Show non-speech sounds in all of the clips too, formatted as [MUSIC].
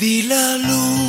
Prendí la luz,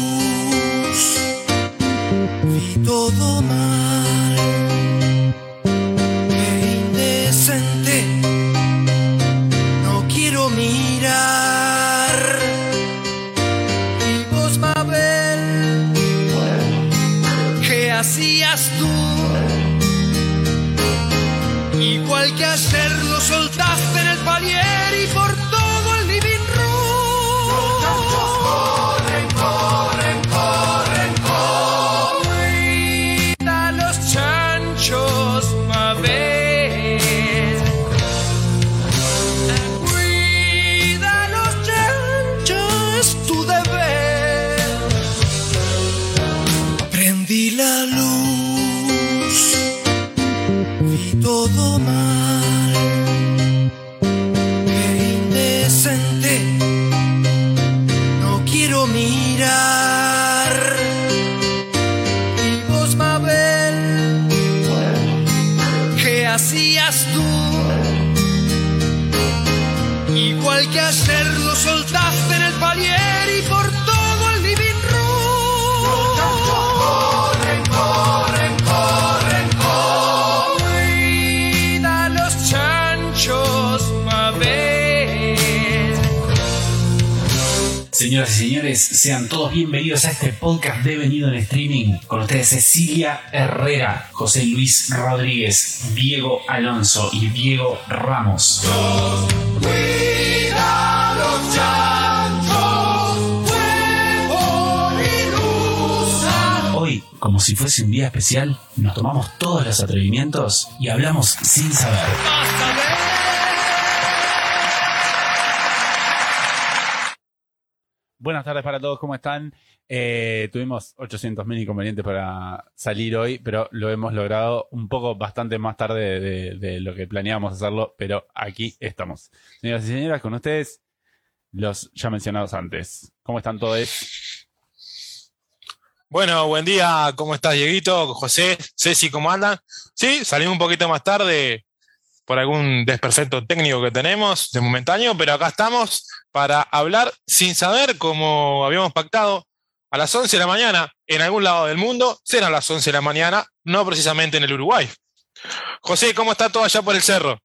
Cecilia Herrera, José Luis Rodríguez, Diego Alonso y Diego Ramos. Hoy, como si fuese un día especial, nos tomamos todos los atrevimientos y hablamos sin saber. Buenas tardes para todos, ¿cómo están? Eh, tuvimos 800.000 inconvenientes para salir hoy, pero lo hemos logrado un poco bastante más tarde de, lo que planeábamos hacerlo, pero aquí estamos. Señoras y señores, con ustedes, los ya mencionados antes. ¿Cómo están todos? Bueno, buen día, ¿cómo estás, Dieguito? José, Ceci, ¿cómo andan? Sí, salimos un poquito más tarde por algún desperfecto técnico que tenemos de momentáneo, pero acá estamos para hablar sin saber, como habíamos pactado, a las 11 de la mañana en algún lado del mundo, serán las 11 de la mañana, no precisamente en el Uruguay. José, ¿cómo está todo allá por el cerro?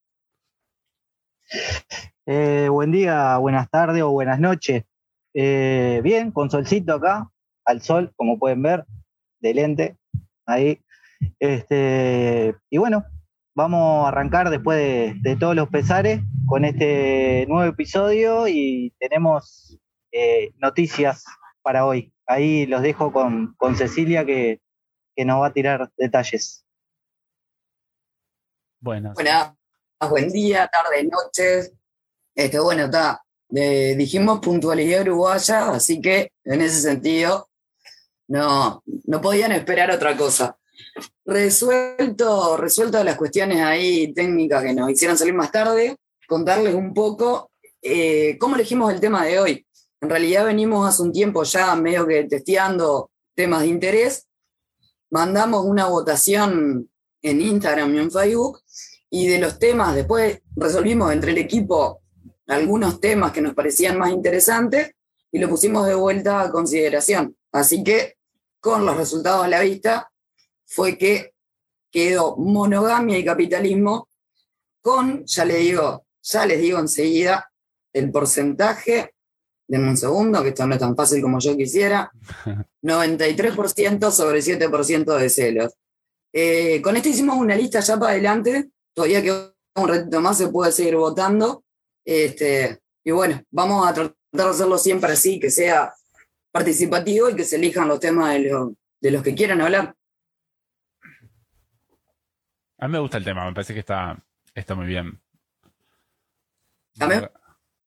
Eh, buen día, buenas tardes o buenas noches. Eh, bien, con solcito acá, al sol, como pueden ver, de lente, ahí. Este, y bueno, vamos a arrancar después de, de todos los pesares con este nuevo episodio y tenemos eh, noticias para hoy. Ahí los dejo con, con Cecilia que, que nos va a tirar detalles. Buenas. Buenas, buen día, tarde, noches. Este, bueno, está. eh, dijimos puntualidad uruguaya, así que en ese sentido no, no podían esperar otra cosa. Resuelto, resuelto las cuestiones ahí técnicas que nos hicieron salir más tarde, contarles un poco eh, cómo elegimos el tema de hoy. En realidad venimos hace un tiempo ya medio que testeando temas de interés. Mandamos una votación en Instagram y en Facebook y de los temas, después resolvimos entre el equipo algunos temas que nos parecían más interesantes y lo pusimos de vuelta a consideración. Así que con los resultados a la vista fue que quedó monogamia y capitalismo con, ya les digo, ya les digo enseguida, el porcentaje, denme un segundo, que esto no es tan fácil como yo quisiera, [LAUGHS] 93% sobre 7% de celos. Eh, con esto hicimos una lista ya para adelante, todavía queda un ratito más, se puede seguir votando. Este, y bueno, vamos a tratar de hacerlo siempre así, que sea participativo y que se elijan los temas de, lo- de los que quieran hablar. A mí me gusta el tema, me parece que está, está muy bien. A mí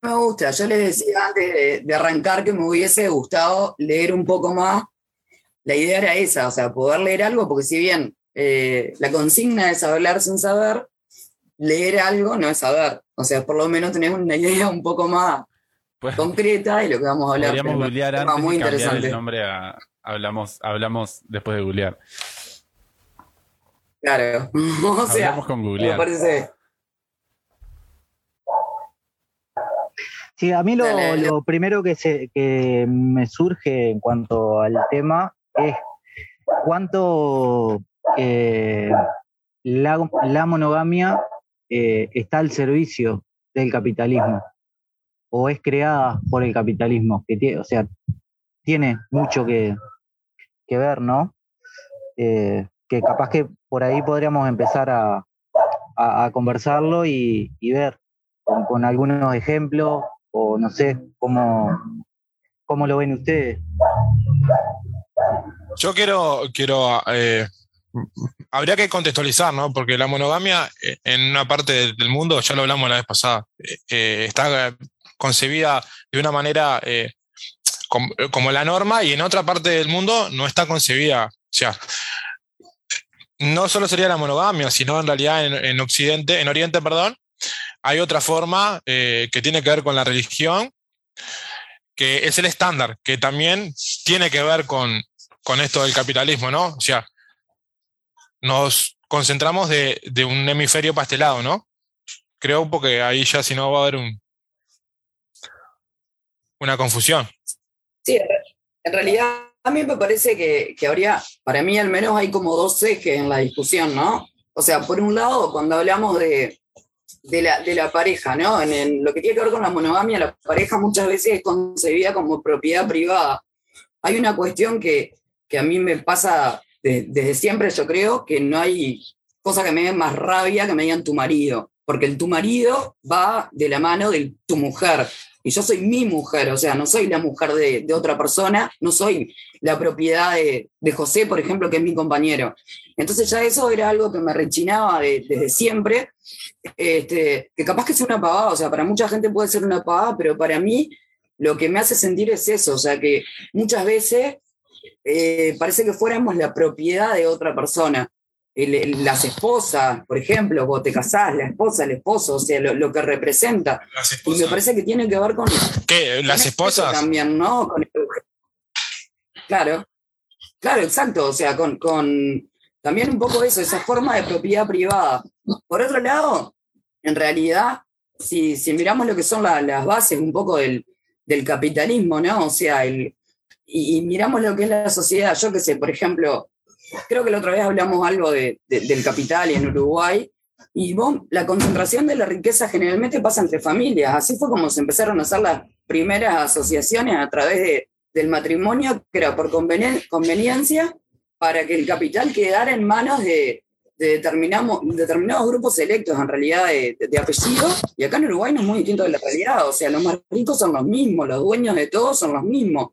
me gusta, yo les decía antes de, de arrancar que me hubiese gustado leer un poco más. La idea era esa, o sea, poder leer algo, porque si bien eh, la consigna es hablar sin saber, leer algo no es saber. O sea, por lo menos tener una idea un poco más Pues, concreta de lo que vamos a hablar. podríamos googlear antes muy y cambiar el interesante. nombre a hablamos, hablamos después de googlear. Claro. [LAUGHS] o sea, hablamos con me googlear. parece. Sí, a mí lo, primero que, se, que me surge en cuanto al tema es cuánto eh, la, la monogamia eh, está al servicio del capitalismo o es creada por el capitalismo, que tiene, o sea, tiene mucho que, que ver, ¿no? Eh, que capaz que por ahí podríamos empezar a, a- a conversarlo y, y ver con, con algunos ejemplos o no sé cómo, cómo lo ven ustedes. Yo quiero, quiero eh, habría que contextualizar, ¿no? Porque la monogamia eh, en una parte del- mundo, ya lo hablamos la vez pasada, eh, está concebida de una manera eh, com- como la norma y en otra parte del mundo no está concebida. O sea, no solo sería la monogamia, sino en realidad en Occidente, en Oriente, perdón, hay otra forma eh, que tiene que ver con la religión, que es el estándar, que también tiene que ver con, con esto del capitalismo, ¿no? O sea, nos concentramos de, de un hemisferio pastelado, ¿no? Creo porque ahí ya si no va a haber un, una confusión. Sí, en realidad a mí me parece que, que habría, para mí al menos hay como dos ejes en la discusión, ¿no? O sea, por un lado, cuando hablamos de, de, la, de la pareja, ¿no? En, lo que tiene que ver con la monogamia, la pareja muchas veces es concebida como propiedad privada. Hay una cuestión que, que a mí me pasa de- desde siempre, yo creo, que no hay cosa que me dé más rabia que me digan tu marido, porque el tu marido va de la mano de tu mujer y yo soy mi mujer, o sea, no soy la mujer de, de otra persona, no soy la propiedad de, de José, por ejemplo, que es mi compañero. Entonces ya eso era algo que me rechinaba de- desde siempre, este, que capaz que es una pavada, o sea, para mucha gente puede ser una pavada, pero para mí lo que me hace sentir es eso, o sea, que muchas veces eh, parece que fuéramos la propiedad de otra persona. El- el- las esposas, por ejemplo, vos te casás, la esposa, el esposo, o sea, lo, lo que representa. Las Y me parece que tiene que ver con, ¿Qué? ¿Las con esposas? También, ¿no? Con el- claro, claro, exacto. O sea, con, con también un poco eso, esa forma de propiedad privada. Por otro lado, en realidad, si, si miramos lo que son la- las bases un poco del, del capitalismo, ¿no? O sea, el, y, miramos lo que es la sociedad, yo qué sé, por ejemplo, creo que la otra vez hablamos algo de- de- del capital en Uruguay, y vos, la concentración de la riqueza generalmente pasa entre familias. Así fue como se empezaron a hacer las primeras asociaciones a través de- del matrimonio, que era por conveni- conveniencia, para que el capital quedara en manos de, de determinados grupos selectos, en realidad, de, de, apellido. Y acá en Uruguay no es muy distinto de la realidad. O sea, los más ricos son los mismos, los dueños de todo son los mismos.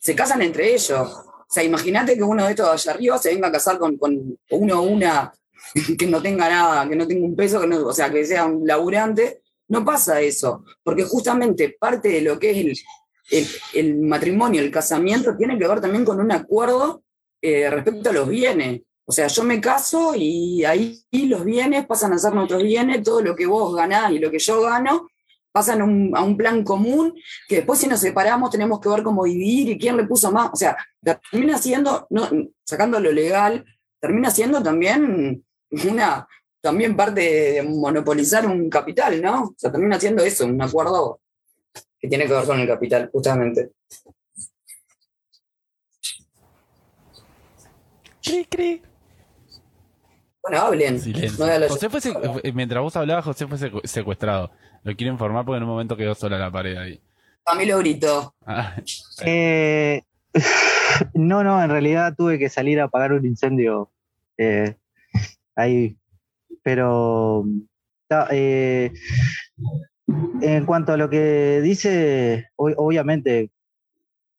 Se casan entre ellos. O sea, imagínate que uno de estos allá arriba se venga a casar con, con uno o una [LAUGHS] que no tenga nada, que no tenga un peso, que no- o sea, que sea un laburante, no pasa eso, porque justamente parte de lo que es el- el matrimonio, el casamiento, tiene que ver también con un acuerdo eh, respecto a los bienes. O sea, yo me caso y ahí los bienes pasan a ser nuestros bienes, todo lo que vos ganás y lo que yo gano pasan a un, plan común, que después si nos separamos tenemos que ver cómo dividir y quién le puso más. O sea, termina siendo, sacando lo legal, termina siendo también una también parte de monopolizar un capital, ¿no? O sea, termina siendo eso, un acuerdo que tiene que ver con el capital, justamente. Cri, cri. Bueno, hablen. Silencio. No José fue secu- eh, mientras vos hablabas, José fue secu- secuestrado. Lo quiero informar porque en un momento quedó sola la pared ahí. A mí lo gritó. Ah, Eh, [LAUGHS] no, no, en realidad tuve que salir a apagar un incendio eh, ahí. Pero eh, en cuanto a lo que dice, ob- obviamente,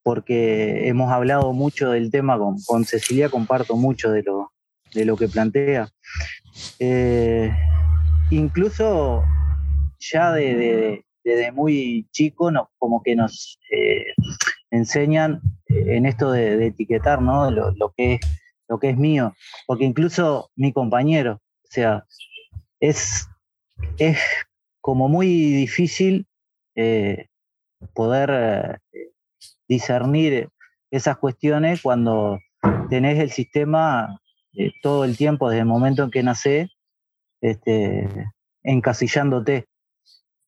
porque hemos hablado mucho del tema con, con Cecilia, comparto mucho de lo, de lo que plantea. Eh, incluso ya de- de- desde muy chico, nos, como que nos eh, enseñan en esto de, etiquetar, ¿no? Lo, lo que es, lo que es mío. Porque incluso mi compañero, o sea, es, es como muy difícil eh, poder discernir esas cuestiones cuando tenés el sistema eh, todo el tiempo, desde el momento en que nacés, este, encasillándote.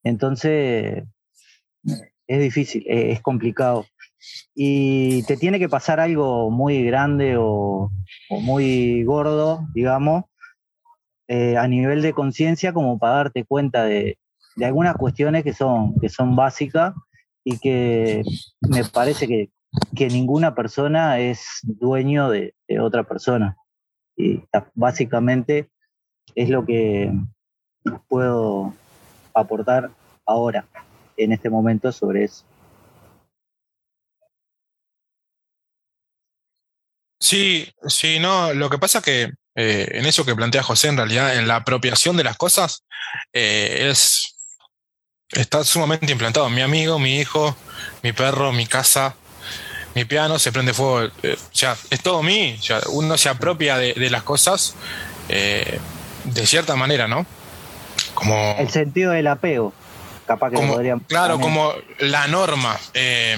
Entonces, es difícil, es, es complicado. Y te tiene que pasar algo muy grande o, o muy gordo, digamos, eh, a nivel de conciencia como para darte cuenta de, de, algunas cuestiones que son, que son básicas y que me parece que, que ninguna persona es dueño de, otra persona. Y básicamente es lo que puedo aportar ahora, en este momento, sobre eso. Sí, sí, no, lo que pasa que eh, en eso que plantea José, en realidad, en la apropiación de las cosas, eh, es, está sumamente implantado. Mi amigo, mi hijo, mi perro, mi casa, mi piano, se prende fuego. Eh, o sea, es todo mí. O sea, uno se apropia de, de las cosas eh, de cierta manera, ¿no? Como, El sentido del apego, capaz que como, podríamos. claro, también. como la norma. eh,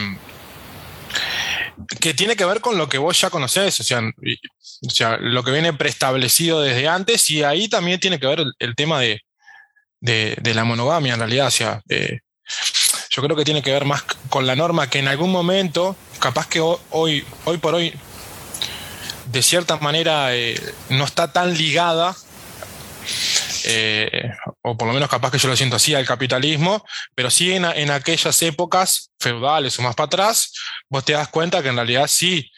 que tiene que ver con lo que vos ya conocés, o sea, y- o sea, lo que viene preestablecido desde antes, y ahí también tiene que ver el, el tema de, de- de la monogamia, en realidad, o sea, eh, yo creo que tiene que ver más con la norma que en algún momento, capaz que ho- hoy, hoy por hoy, de cierta manera, eh, no está tan ligada, eh, o por lo menos capaz que yo lo siento así, al capitalismo, pero sí en, en aquellas épocas feudales o más para atrás, vos te das cuenta que en realidad sí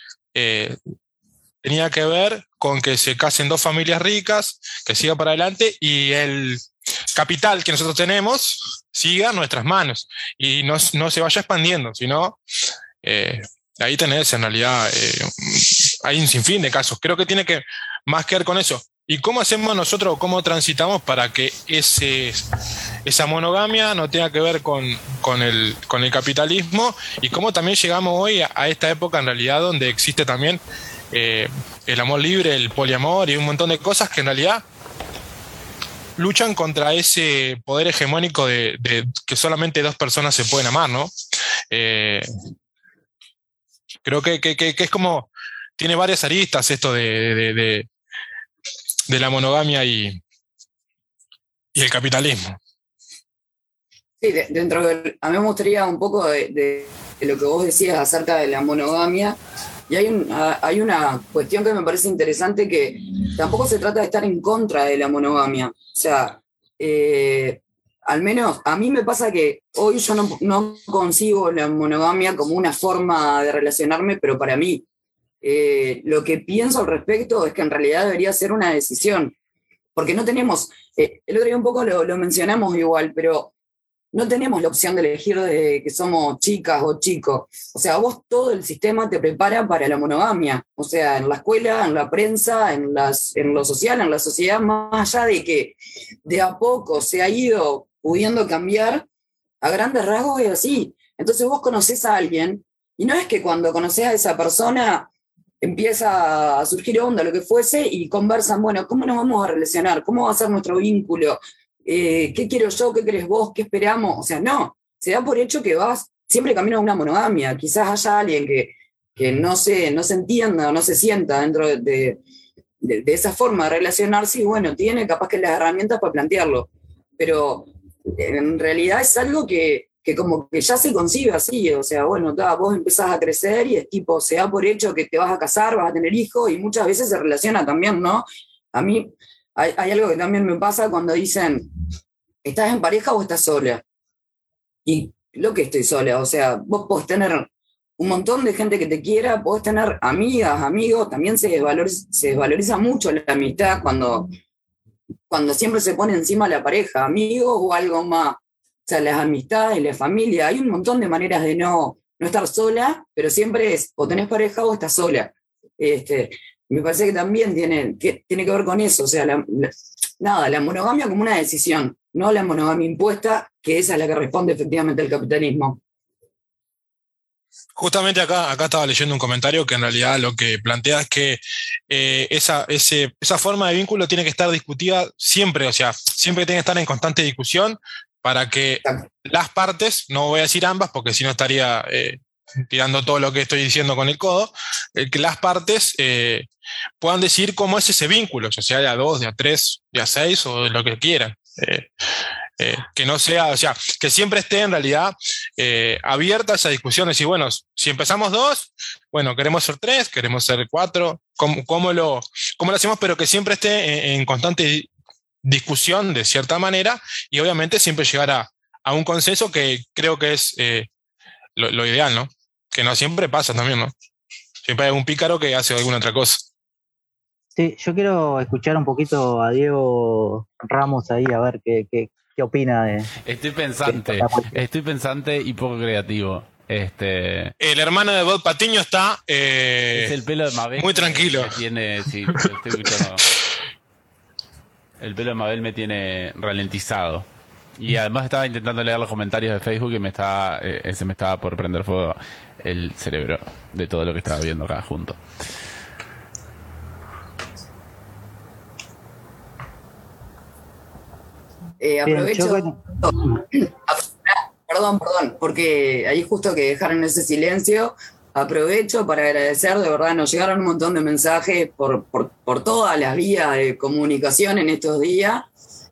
tenía que ver con que se casen dos familias ricas, que siga para adelante y el capital que nosotros tenemos siga nuestras manos y no, no se vaya expandiendo, sino eh, ahí tenés en realidad, eh, hay un sinfín de casos. Creo que tiene que más que ver con eso. ¿Y cómo hacemos nosotros, cómo transitamos para que ese, esa monogamia no tenga que ver con, con, el, con el capitalismo? Y cómo también llegamos hoy a, a esta época en realidad donde existe también eh, el amor libre, el poliamor y un montón de cosas que en realidad luchan contra ese poder hegemónico de, que solamente dos personas se pueden amar, ¿no? Eh, creo que, que, es como, tiene varias aristas esto de, de, la monogamia y, y el capitalismo. Sí, de- dentro del, a mí me gustaría un poco de- de lo que vos decías acerca de la monogamia. Y hay, un- a- hay una cuestión que me parece interesante que tampoco se trata de estar en contra de la monogamia. O sea, eh, al menos a mí me pasa que hoy yo no, no concibo la monogamia como una forma de relacionarme, pero para mí eh, lo que pienso al respecto es que en realidad debería ser una decisión. Porque no tenemos, eh, el otro día un poco lo, lo mencionamos igual, pero no tenemos la opción de elegir de que somos chicas o chicos. O sea, vos todo el sistema te prepara para la monogamia. O sea, en la escuela, en la prensa, en, las, en lo social, en la sociedad, más allá de que de a poco se ha ido pudiendo cambiar, a grandes rasgos es así. Entonces vos conocés a alguien y no es que cuando conoces a esa persona empieza a surgir onda, lo que fuese, y conversan, bueno, ¿cómo nos vamos a relacionar? ¿Cómo va a ser nuestro vínculo? Eh, ¿Qué quiero yo? ¿Qué querés vos? ¿Qué esperamos? O sea, no, se da por hecho que vas siempre camino a una monogamia. Quizás haya alguien que, que no, se, no se entienda o no se sienta dentro de, de, esa forma de relacionarse y bueno, tiene capaz que las herramientas para plantearlo. Pero en realidad es algo que, que como que ya se concibe así, o sea, bueno, ta, vos empezás a crecer y es tipo, se da por hecho que te vas a casar, vas a tener hijos y muchas veces se relaciona también, ¿no? A mí hay, algo que también me pasa cuando dicen, ¿estás en pareja o estás sola? Y lo que estoy sola, o sea, vos podés tener un montón de gente que te quiera, podés tener amigas, amigos, también se desvaloriza, se desvaloriza mucho la amistad cuando, cuando siempre se pone encima la pareja, amigos o algo más. O sea, las amistades, la familia, hay un montón de maneras de no, no estar sola, pero siempre es o tenés pareja o estás sola. Este, me parece que también tiene que, tiene que ver con eso, o sea, la, la, nada, la monogamia como una decisión, no la monogamia impuesta, que esa es la que responde efectivamente al capitalismo. Justamente acá, acá estaba leyendo un comentario que en realidad lo que plantea es que eh, esa, ese, esa forma de vínculo tiene que estar discutida siempre, o sea, siempre tiene que estar en constante discusión para que las partes, no voy a decir ambas porque si no estaría eh, tirando todo lo que estoy diciendo con el codo, eh, que las partes eh, puedan decir cómo es ese vínculo, o sea, de a dos, de a tres, de a seis o de lo que quieran. Eh, eh, que no sea, o sea, que siempre esté en realidad eh, abierta esa discusión. Decir, bueno, si empezamos dos, bueno, queremos ser tres, queremos ser cuatro, ¿cómo, lo, cómo lo hacemos? Pero que siempre esté en, constante discusión de cierta manera y obviamente siempre llegar a, un consenso que creo que es lo, lo ideal, ¿no? Que no siempre pasa también, ¿no? Siempre hay un pícaro que hace alguna otra cosa. Sí, yo quiero escuchar un poquito a Diego Ramos ahí, a ver qué, qué, qué opina de. Estoy pensante, estoy pensante y poco creativo. Este. El hermano de Bob Patiño está. Eh, es el pelo de Mabel. Muy tranquilo. tiene, sí, estoy escuchando. [LAUGHS] El pelo de Mabel me tiene ralentizado. Y además estaba intentando leer los comentarios de Facebook y me estaba, eh, se me estaba por prender fuego el cerebro de todo lo que estaba viendo acá junto. Eh, aprovecho. [COUGHS] Perdón, perdón, porque ahí justo que dejaron ese silencio. Aprovecho para agradecer, de verdad, nos llegaron un montón de mensajes por, por, por todas las vías de comunicación en estos días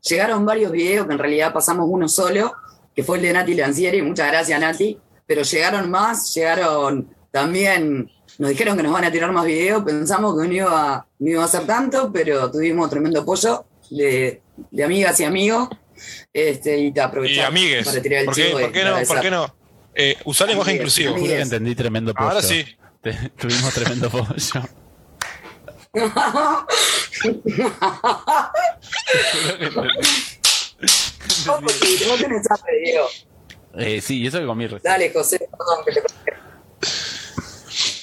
Llegaron varios videos, que en realidad pasamos uno solo, que fue el de Nati Lancieri, muchas gracias Nati, pero llegaron más, llegaron también, nos dijeron que nos van a tirar más videos, pensamos que no iba, no iba a ser tanto, pero tuvimos tremendo apoyo de, amigas y amigos. Este, y te aprovechamos para tirar el ¿Por qué, ¿por qué no? ¿Por qué no? Eh, usar lenguaje inclusivo. Que entendí tremendo apoyo. Ahora sí. tuvimos tremendo [LAUGHS] apoyo. eh, sí, eso que comí recién. Dale, José, perdón que te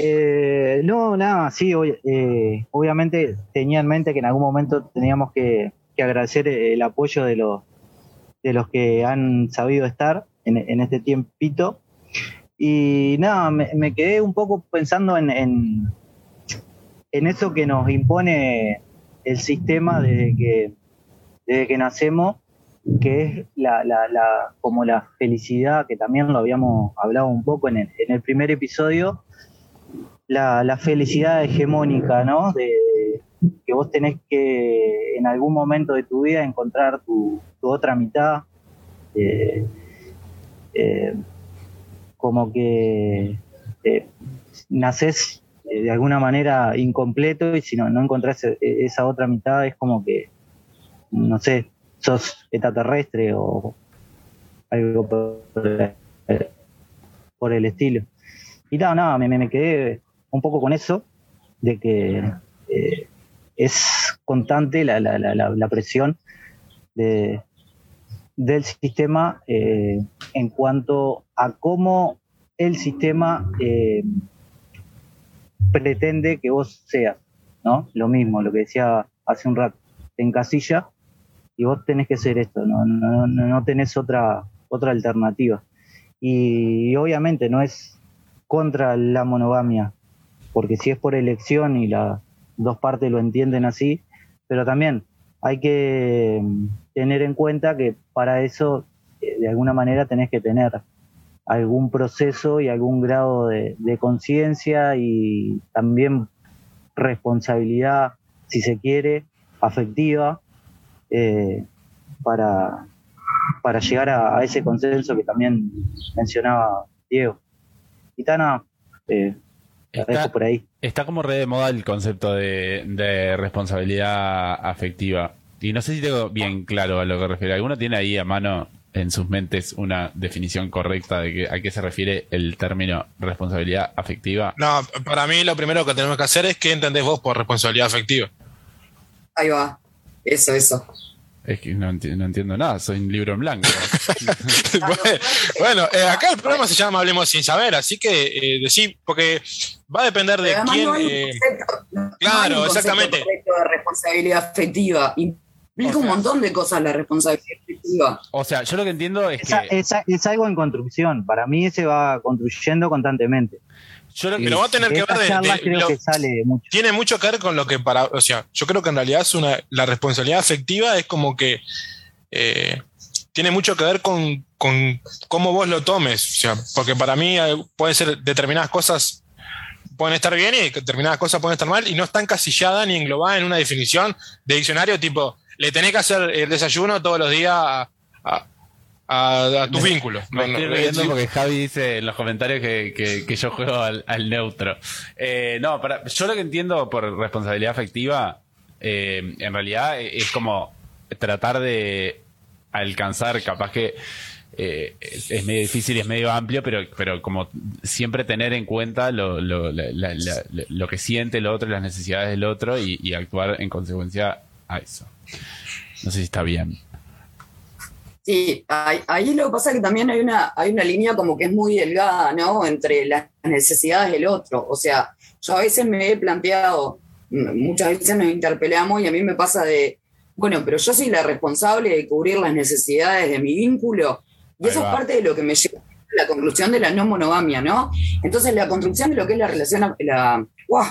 eh, no, nada, sí, eh, obviamente tenía en mente que en algún momento teníamos que, agradecer el apoyo de los, de los que han sabido estar en, este tiempito. Y nada, me, quedé un poco pensando en, en eso que nos impone el sistema desde que, desde que nacemos, que es la, la, la, como la felicidad, que también lo habíamos hablado un poco en el, en el primer episodio, la, la, felicidad hegemónica, ¿no? De, que vos tenés que en algún momento de tu vida encontrar tu, otra mitad. Eh, eh, como que eh, naces eh, de alguna manera incompleto y si no, no encontrás e, esa otra mitad es como que, no sé, sos extraterrestre o algo por, el estilo. Y nada, nada, me, me, quedé un poco con eso, de que eh, es constante la, la, la, la presión de, del sistema eh, en cuanto a cómo el sistema pretende que vos seas, ¿no? Lo mismo, lo que decía hace un rato, te encasilla y vos tenés que ser esto, no, no, no tenés otra, otra alternativa. Y, obviamente no es contra la monogamia, porque si es por elección y las dos partes lo entienden así, pero también hay que tener en cuenta que para eso eh, de alguna manera tenés que tener algún proceso y algún grado de, conciencia y también responsabilidad, si se quiere, afectiva, eh, para, para llegar a, ese consenso que también mencionaba Diego. Y Tana, eh, está, por ahí. Está como re de moda el concepto de, de responsabilidad afectiva. Y no sé si tengo bien claro a lo que refiere. ¿Alguno tiene ahí a mano en sus mentes una definición correcta de que, a qué se refiere el término responsabilidad afectiva? No, para mí lo primero que tenemos que hacer es qué entendés vos por responsabilidad afectiva. Ahí va, eso, eso. Es que no, entiendo nada, soy un libro en blanco. [LAUGHS] [LAUGHS] bueno, eh, acá el programa se llama Hablemos sin saber, así que eh, decir, porque va a depender de quién. Eh, claro, exactamente. de responsabilidad afectiva Implica un montón de cosas la responsabilidad O sea, yo lo que entiendo es que. Es, algo en construcción. Para mí se va construyendo constantemente. Yo lo que va a tener que ver de, tiene mucho que ver con lo que para, o sea, yo creo que en realidad es una, la responsabilidad afectiva es como que eh, tiene mucho que ver con, con, cómo vos lo tomes, o sea, porque para mí eh, pueden ser determinadas cosas pueden estar bien y determinadas cosas pueden estar mal y no está encasillada ni englobada en una definición de diccionario tipo le tenés que hacer el desayuno todos los días a, a, a tus vínculos. Me No, no, estoy riendo porque Javi dice en los comentarios que, que- que yo juego al, al neutro. Eh, no, para, yo lo que entiendo por responsabilidad afectiva, eh, en realidad es como tratar de alcanzar, capaz que eh, es, es medio difícil y es medio amplio, pero, pero como siempre tener en cuenta lo, lo, la- la- la- lo que siente el otro, las necesidades del otro y, y actuar en consecuencia a eso. No sé si está bien. Sí, ahí, ahí lo que pasa es que también hay una, hay una línea como que es muy delgada, ¿no? Entre las necesidades del otro. O sea, yo a veces me he planteado, muchas veces nos interpelamos y a mí me pasa de, bueno, pero yo soy la responsable de cubrir las necesidades de mi vínculo. Y Ahí eso va. es parte de lo que me lleva a la conclusión de la no monogamia, ¿no? Entonces, la construcción de lo que es la relación, la, ¡guau!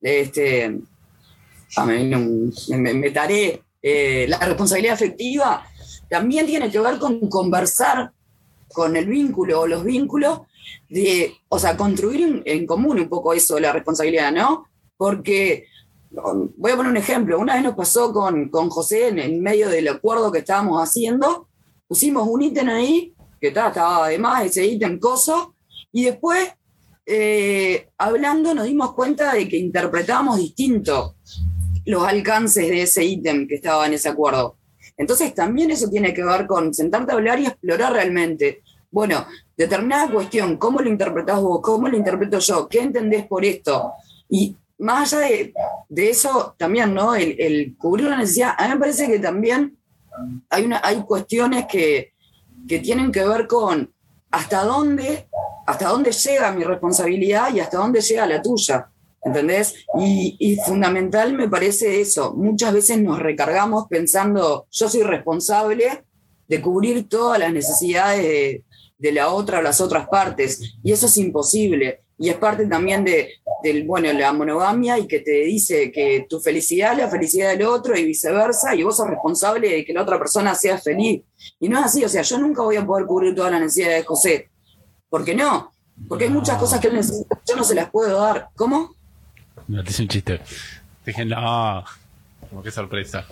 este, ah, me, me- me taré, eh, la responsabilidad afectiva también tiene que ver con conversar con el vínculo o los vínculos, de, o sea, construir en, común un poco eso, la responsabilidad, ¿no? Porque, um, voy a poner un ejemplo, una vez nos pasó con, con José en, medio del acuerdo que estábamos haciendo, pusimos un ítem ahí, que ta- estaba además ese ítem coso, y después, eh, hablando, nos dimos cuenta de que interpretábamos distinto los alcances de ese ítem que estaba en ese acuerdo. Entonces también eso tiene que ver con sentarte a hablar y explorar realmente. Bueno, determinada cuestión, ¿cómo lo interpretás vos? ¿Cómo lo interpreto yo? ¿Qué entendés por esto? Y más allá de, eso, también, ¿no? El, el cubrir la necesidad, a mí me parece que también hay, una, hay cuestiones que, que tienen que ver con hasta dónde, hasta dónde llega mi responsabilidad y hasta dónde llega la tuya. ¿Entendés? Y, fundamental me parece eso. Muchas veces nos recargamos pensando, yo soy responsable de cubrir todas las necesidades de, de la otra o las otras partes. Y eso es imposible. Y es parte también de del, bueno, la monogamia y que te dice que tu felicidad es la felicidad del otro y viceversa, y vos sos responsable de que la otra persona sea feliz. Y no es así, o sea, yo nunca voy a poder cubrir todas las necesidades de José. ¿Por qué no? Porque hay muchas cosas que él necesita, yo no se las puedo dar. ¿Cómo? No te hice un chiste. Dije, no. Como que sorpresa.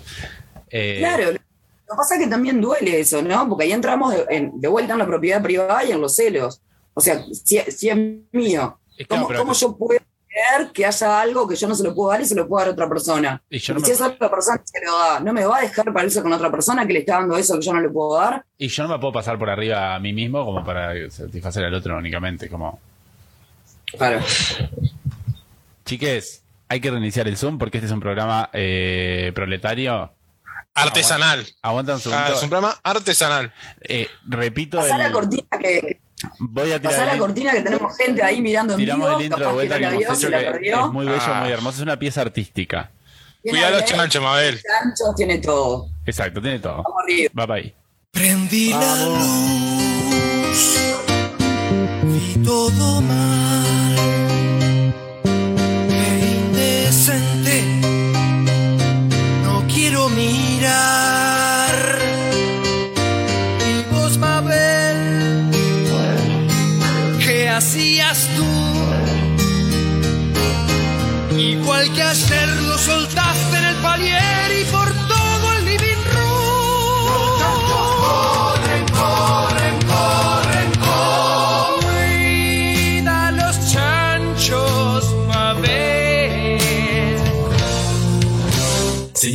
Eh, Claro, lo que pasa es que también duele eso, ¿no? Porque ahí entramos de, en- de vuelta en la propiedad privada y en los celos. O sea, si, si es mío, claro, ¿cómo, cómo yo puedo creer que haya algo que yo no se lo puedo dar y se lo puedo dar a otra persona? Y yo no Y me- si esa otra persona se lo da, ¿no me va a dejar para irse con otra persona que le está dando eso que yo no le puedo dar? Y yo no me puedo pasar por arriba a mí mismo como para satisfacer al otro únicamente. Como, Claro. Chiques, hay que reiniciar el Zoom porque este es un programa eh, proletario. Artesanal. Aguanta un segundo. Ah, es un programa artesanal. Eh, repito, Pasá la cortina que, voy a pasá tirar la el, cortina que tenemos gente ahí mirando en tiramos el intro de que vuelta que la hemos hecho, la que es muy bello, Ah. muy hermoso. Es una pieza artística. Cuidado los chanchos, Mabel. chanchos, tiene todo. Exacto, tiene todo. Vamos arriba. Bye bye. Prendí la luz, vi todo mal,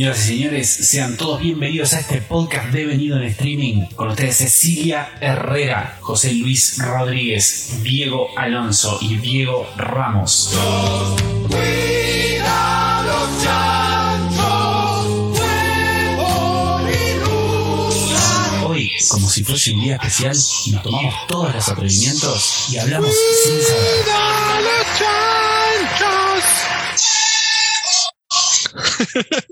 Señoras y señores, sean todos bienvenidos a este podcast devenido en streaming. Con ustedes Cecilia Herrera, José Luis Rodríguez, Diego Alonso y Diego Ramos. Hoy, como si fuese un día especial, nos tomamos todos los atrevimientos y hablamos sin saber.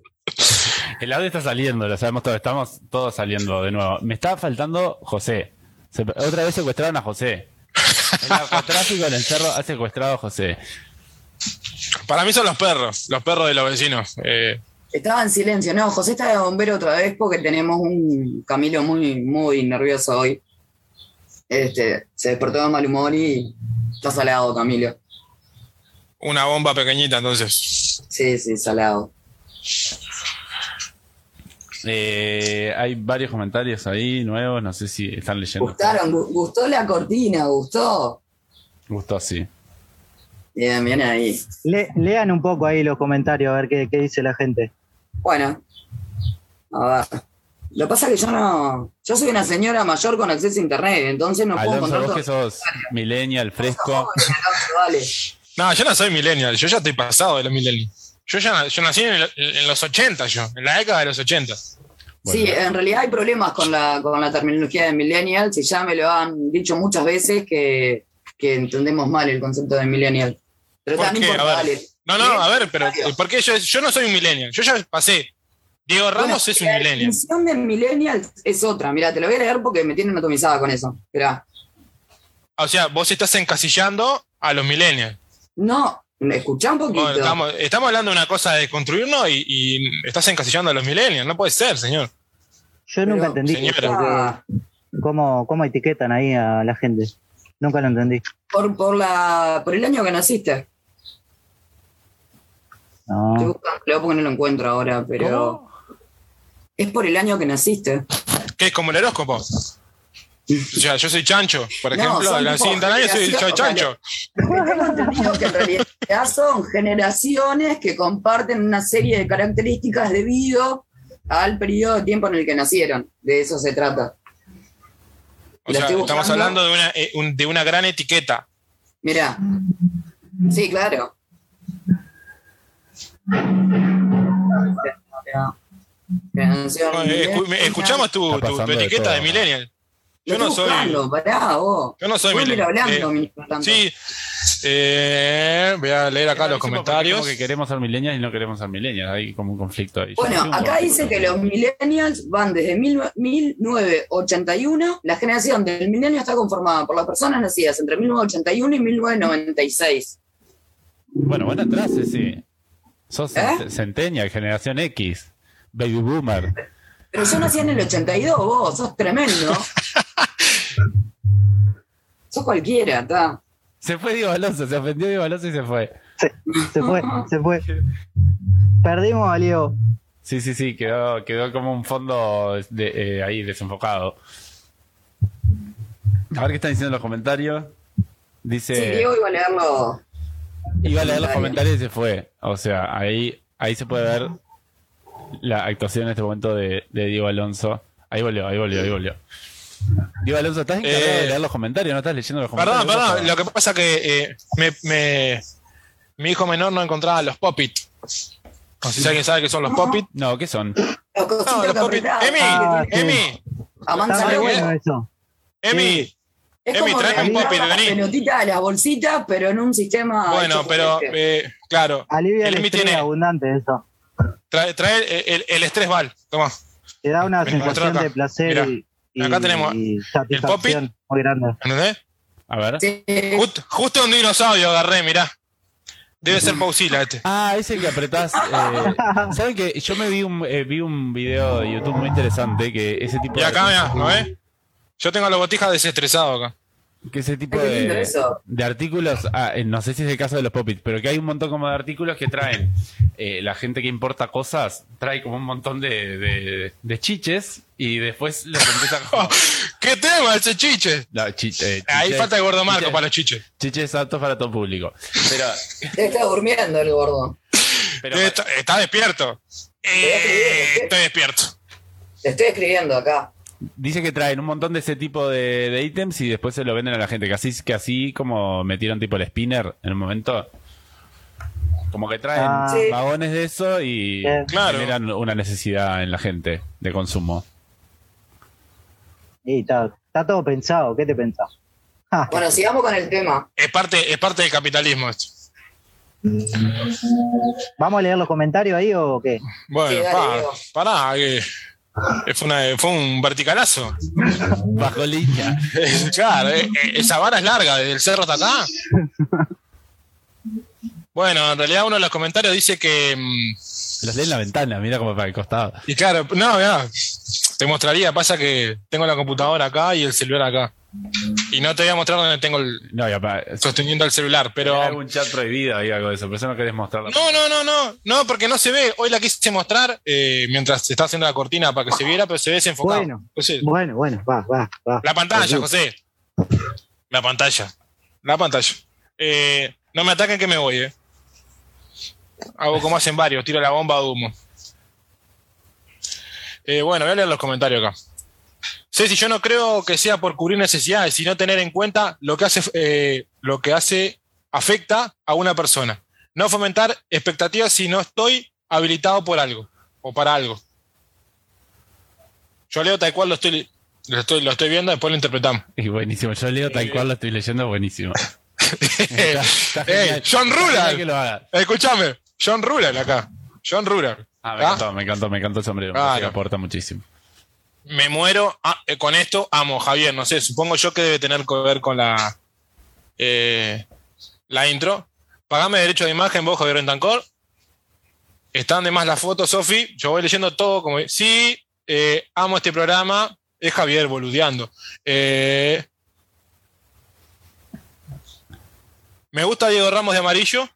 El audio está saliendo, lo sabemos todos. Estamos todos saliendo de nuevo. Me está faltando José. Se- otra vez secuestraron a José. El narcotráfico del encerro ha secuestrado a José. Para mí son los perros, los perros de los vecinos. Eh, Estaba en silencio. No, José está de bombero otra vez porque tenemos un Camilo muy, muy nervioso hoy. Este, se despertó de mal humor y está salado, Camilo. una bomba pequeñita, entonces. Sí, sí, salado. Eh, hay varios comentarios ahí nuevos, no sé si están leyendo. Gustaron, gu- gustó la cortina, gustó. Gustó, sí. Bien, bien ahí. Le- lean un poco ahí los comentarios a ver qué, qué dice la gente. Bueno, a ver. Lo que pasa es que yo no. Yo soy una señora mayor con acceso a internet, entonces no puedo Alonso, encontrar vos todo. que sos millennial, fresco. No, yo no soy millennial, yo ya estoy pasado de los millennials. Yo ya yo nací en, el- en los 80, yo, en la década de los 80. Sí, en realidad hay problemas con la, con la terminología de millennials y ya me lo han dicho muchas veces que, que entendemos mal el concepto de millennial. Pero ¿Por también qué? importa, A ver. dale. No, no, a ver, pero ¿por qué yo, yo no soy un millennial? Yo ya pasé. Diego Ramos Bueno, es un la millennial. definición de millennial es otra. Mira, te lo voy a leer porque me tienen atomizada con eso. Espera. O sea, vos estás encasillando a los millennials. No, escuchá un poquito. Bueno, estamos, estamos hablando de una cosa de construirnos y, y estás encasillando a los millennials. No puede ser, señor. Yo nunca Pero, entendí señora. eso, que- cómo, cómo etiquetan ahí a la gente. Nunca lo entendí. por, por, la, por el año que naciste. No. Estoy buscándolo porque no lo encuentro ahora, pero es por el año que naciste. ¿Qué es como el horóscopo? O sea, yo soy chancho, por No, ejemplo, tipo en tal año soy, chancho. Que en realidad son generaciones que comparten una serie de características debido al periodo de tiempo en el que nacieron. De eso se trata. O La sea, estamos hablando de una, eh, de una gran etiqueta. Mira. Sí, claro. Eh, escuchamos tu, tu- tu de etiqueta todo. de millennial. Yo no soy. buscando, pará, vos. Yo no soy Eh, mientras tanto. Sí. Eh, voy a leer acá los comentarios. Como que queremos ser millennials y no queremos ser millennials. Hay como un conflicto ahí. Yo Bueno, soy acá conflicto. dice que los millennials van desde mil- 1981. La generación del milenio está conformada por las personas nacidas entre 1981 y 1996. Bueno, bueno, atrás, sí. Sos ¿Eh? generación X, baby boomer. Pero yo nací en el 82, vos, sos tremendo. [LAUGHS] sos cualquiera, está. Se fue Diego Alonso, se ofendió Diego Alonso y se fue. Se fue, se fue. Perdimos a Leo. Sí, sí, sí, quedó, quedó como un fondo de, eh, ahí desenfocado. A ver qué están diciendo los comentarios. Dice, Sí, Diego iba a leerlo. iba a leer los comentarios y se fue. O sea, ahí, ahí se puede ver la actuación en este momento de, de Diego Alonso. Ahí volvió, ahí volvió, ahí volvió. Diego Alonso, estás encargado Eh, de leer los comentarios, no estás leyendo los Perdón, comentarios. perdón. Lo que pasa es que eh, me, me- mi hijo menor no encontraba los Popit. No sé si alguien sabe qué son los Popit. No, ¿qué son? Los No, los apretás, Emi, Ah, sí. Emi, la bola. bueno eso. Emi. Es Emi, como tráeme un la vení. pelotita de las bolsitas, pero en un sistema. Bueno, pero este. eh, claro. Alivia el El Emi estrés tiene. abundante eso. Trae, trae el, el- el estrés bal. Toma. Te da una Vení, mostrá sensación de placer Mirá, y, y- acá tenemos y el satisfacción muy grande. ¿Entendés? A ver. Sí. Just- justo un dinosaurio agarré, mirá. Debe ser pausila este. Ah, ese que apretás. eh, [LAUGHS] ¿Saben que Yo me vi un, eh, vi un video de YouTube muy interesante que ese tipo Y acá, mirá, ¿no ves? Yo tengo la botija desestresado acá. Que ese tipo Ay, de, de artículos, ah, eh, no sé si es el caso de los Popits, pero que hay un montón como de artículos que traen eh, la gente que importa cosas, trae como un montón de, de, de chiches y después los empieza a... [LAUGHS] ¿Qué tema ese chiche? No, chi- eh, Ahí chiches- falta el gordo Marco chiches- para los chiches. Chiches aptos para todo público. Pero, [LAUGHS] Está durmiendo el gordo. pero está, está despierto. Eh, estoy despierto. Te estoy escribiendo acá. Dice que traen un montón de ese tipo de, de ítems y después se lo venden a la gente. Que así, que así como metieron tipo el spinner en un momento. Como que traen Ah. Sí. vagones de eso y. Claro. generan una necesidad en la gente de consumo. Y está, está todo pensado, ¿qué te pensás? Bueno, sigamos con el tema. Es parte, es parte del capitalismo esto. ¿Vamos a leer los comentarios ahí o qué? Bueno, Sí, dale, pa- Diego. pará, que fue, una- fue un verticalazo. Bajo línea. [LAUGHS] claro, eh, eh, esa vara es larga, desde el cerro hasta acá. [LAUGHS] Bueno, en realidad uno de los comentarios dice que. Los lee en la ventana, mira como para el costado. Y claro, no, mirá, te mostraría, pasa que tengo la computadora acá y el celular acá. Y no te voy a mostrar dónde tengo el. No, ya, sosteniendo el celular, pero. Hay algún chat prohibido ahí, algo de eso, pero eso no querés mostrarlo. No, no, no, no, no, porque no se ve. Hoy la quise mostrar eh, mientras se está haciendo la cortina para que se viera, pero se ve desenfocado. Bueno, Entonces, bueno, bueno, va, va, va. la pantalla. José. La pantalla. La pantalla. Eh, no me ataquen que me voy, eh. Hago como hacen varios, tiro la bomba de humo. Eh, bueno, voy a leer los comentarios acá. Ceci, yo no creo que sea por cubrir necesidades, sino tener en cuenta lo que hace, eh, lo que hace afecta a una persona. No fomentar expectativas si no estoy habilitado por algo o para algo. Yo leo tal cual lo estoy, lo estoy, lo estoy viendo, después lo interpretamos. [LAUGHS] Y buenísimo, yo leo tal cual lo estoy leyendo, buenísimo. [LAUGHS] Eh, Está eh. John Rural. Escúchame, John Rural acá. John Rural. Ah, me ¿Ah? encantó, me encantó, me encantó el sombrero. parece que aporta muchísimo. Me muero. Ah, eh, con esto amo, Javier. No sé, supongo yo que debe tener que ver con la, eh, la intro. Pagame derecho de imagen, vos, Javier Bentancor. Están de más las fotos, Sofi. Yo voy leyendo todo como. Sí, eh, amo este programa. Es Javier boludeando. Eh, me gusta Diego Ramos de amarillo.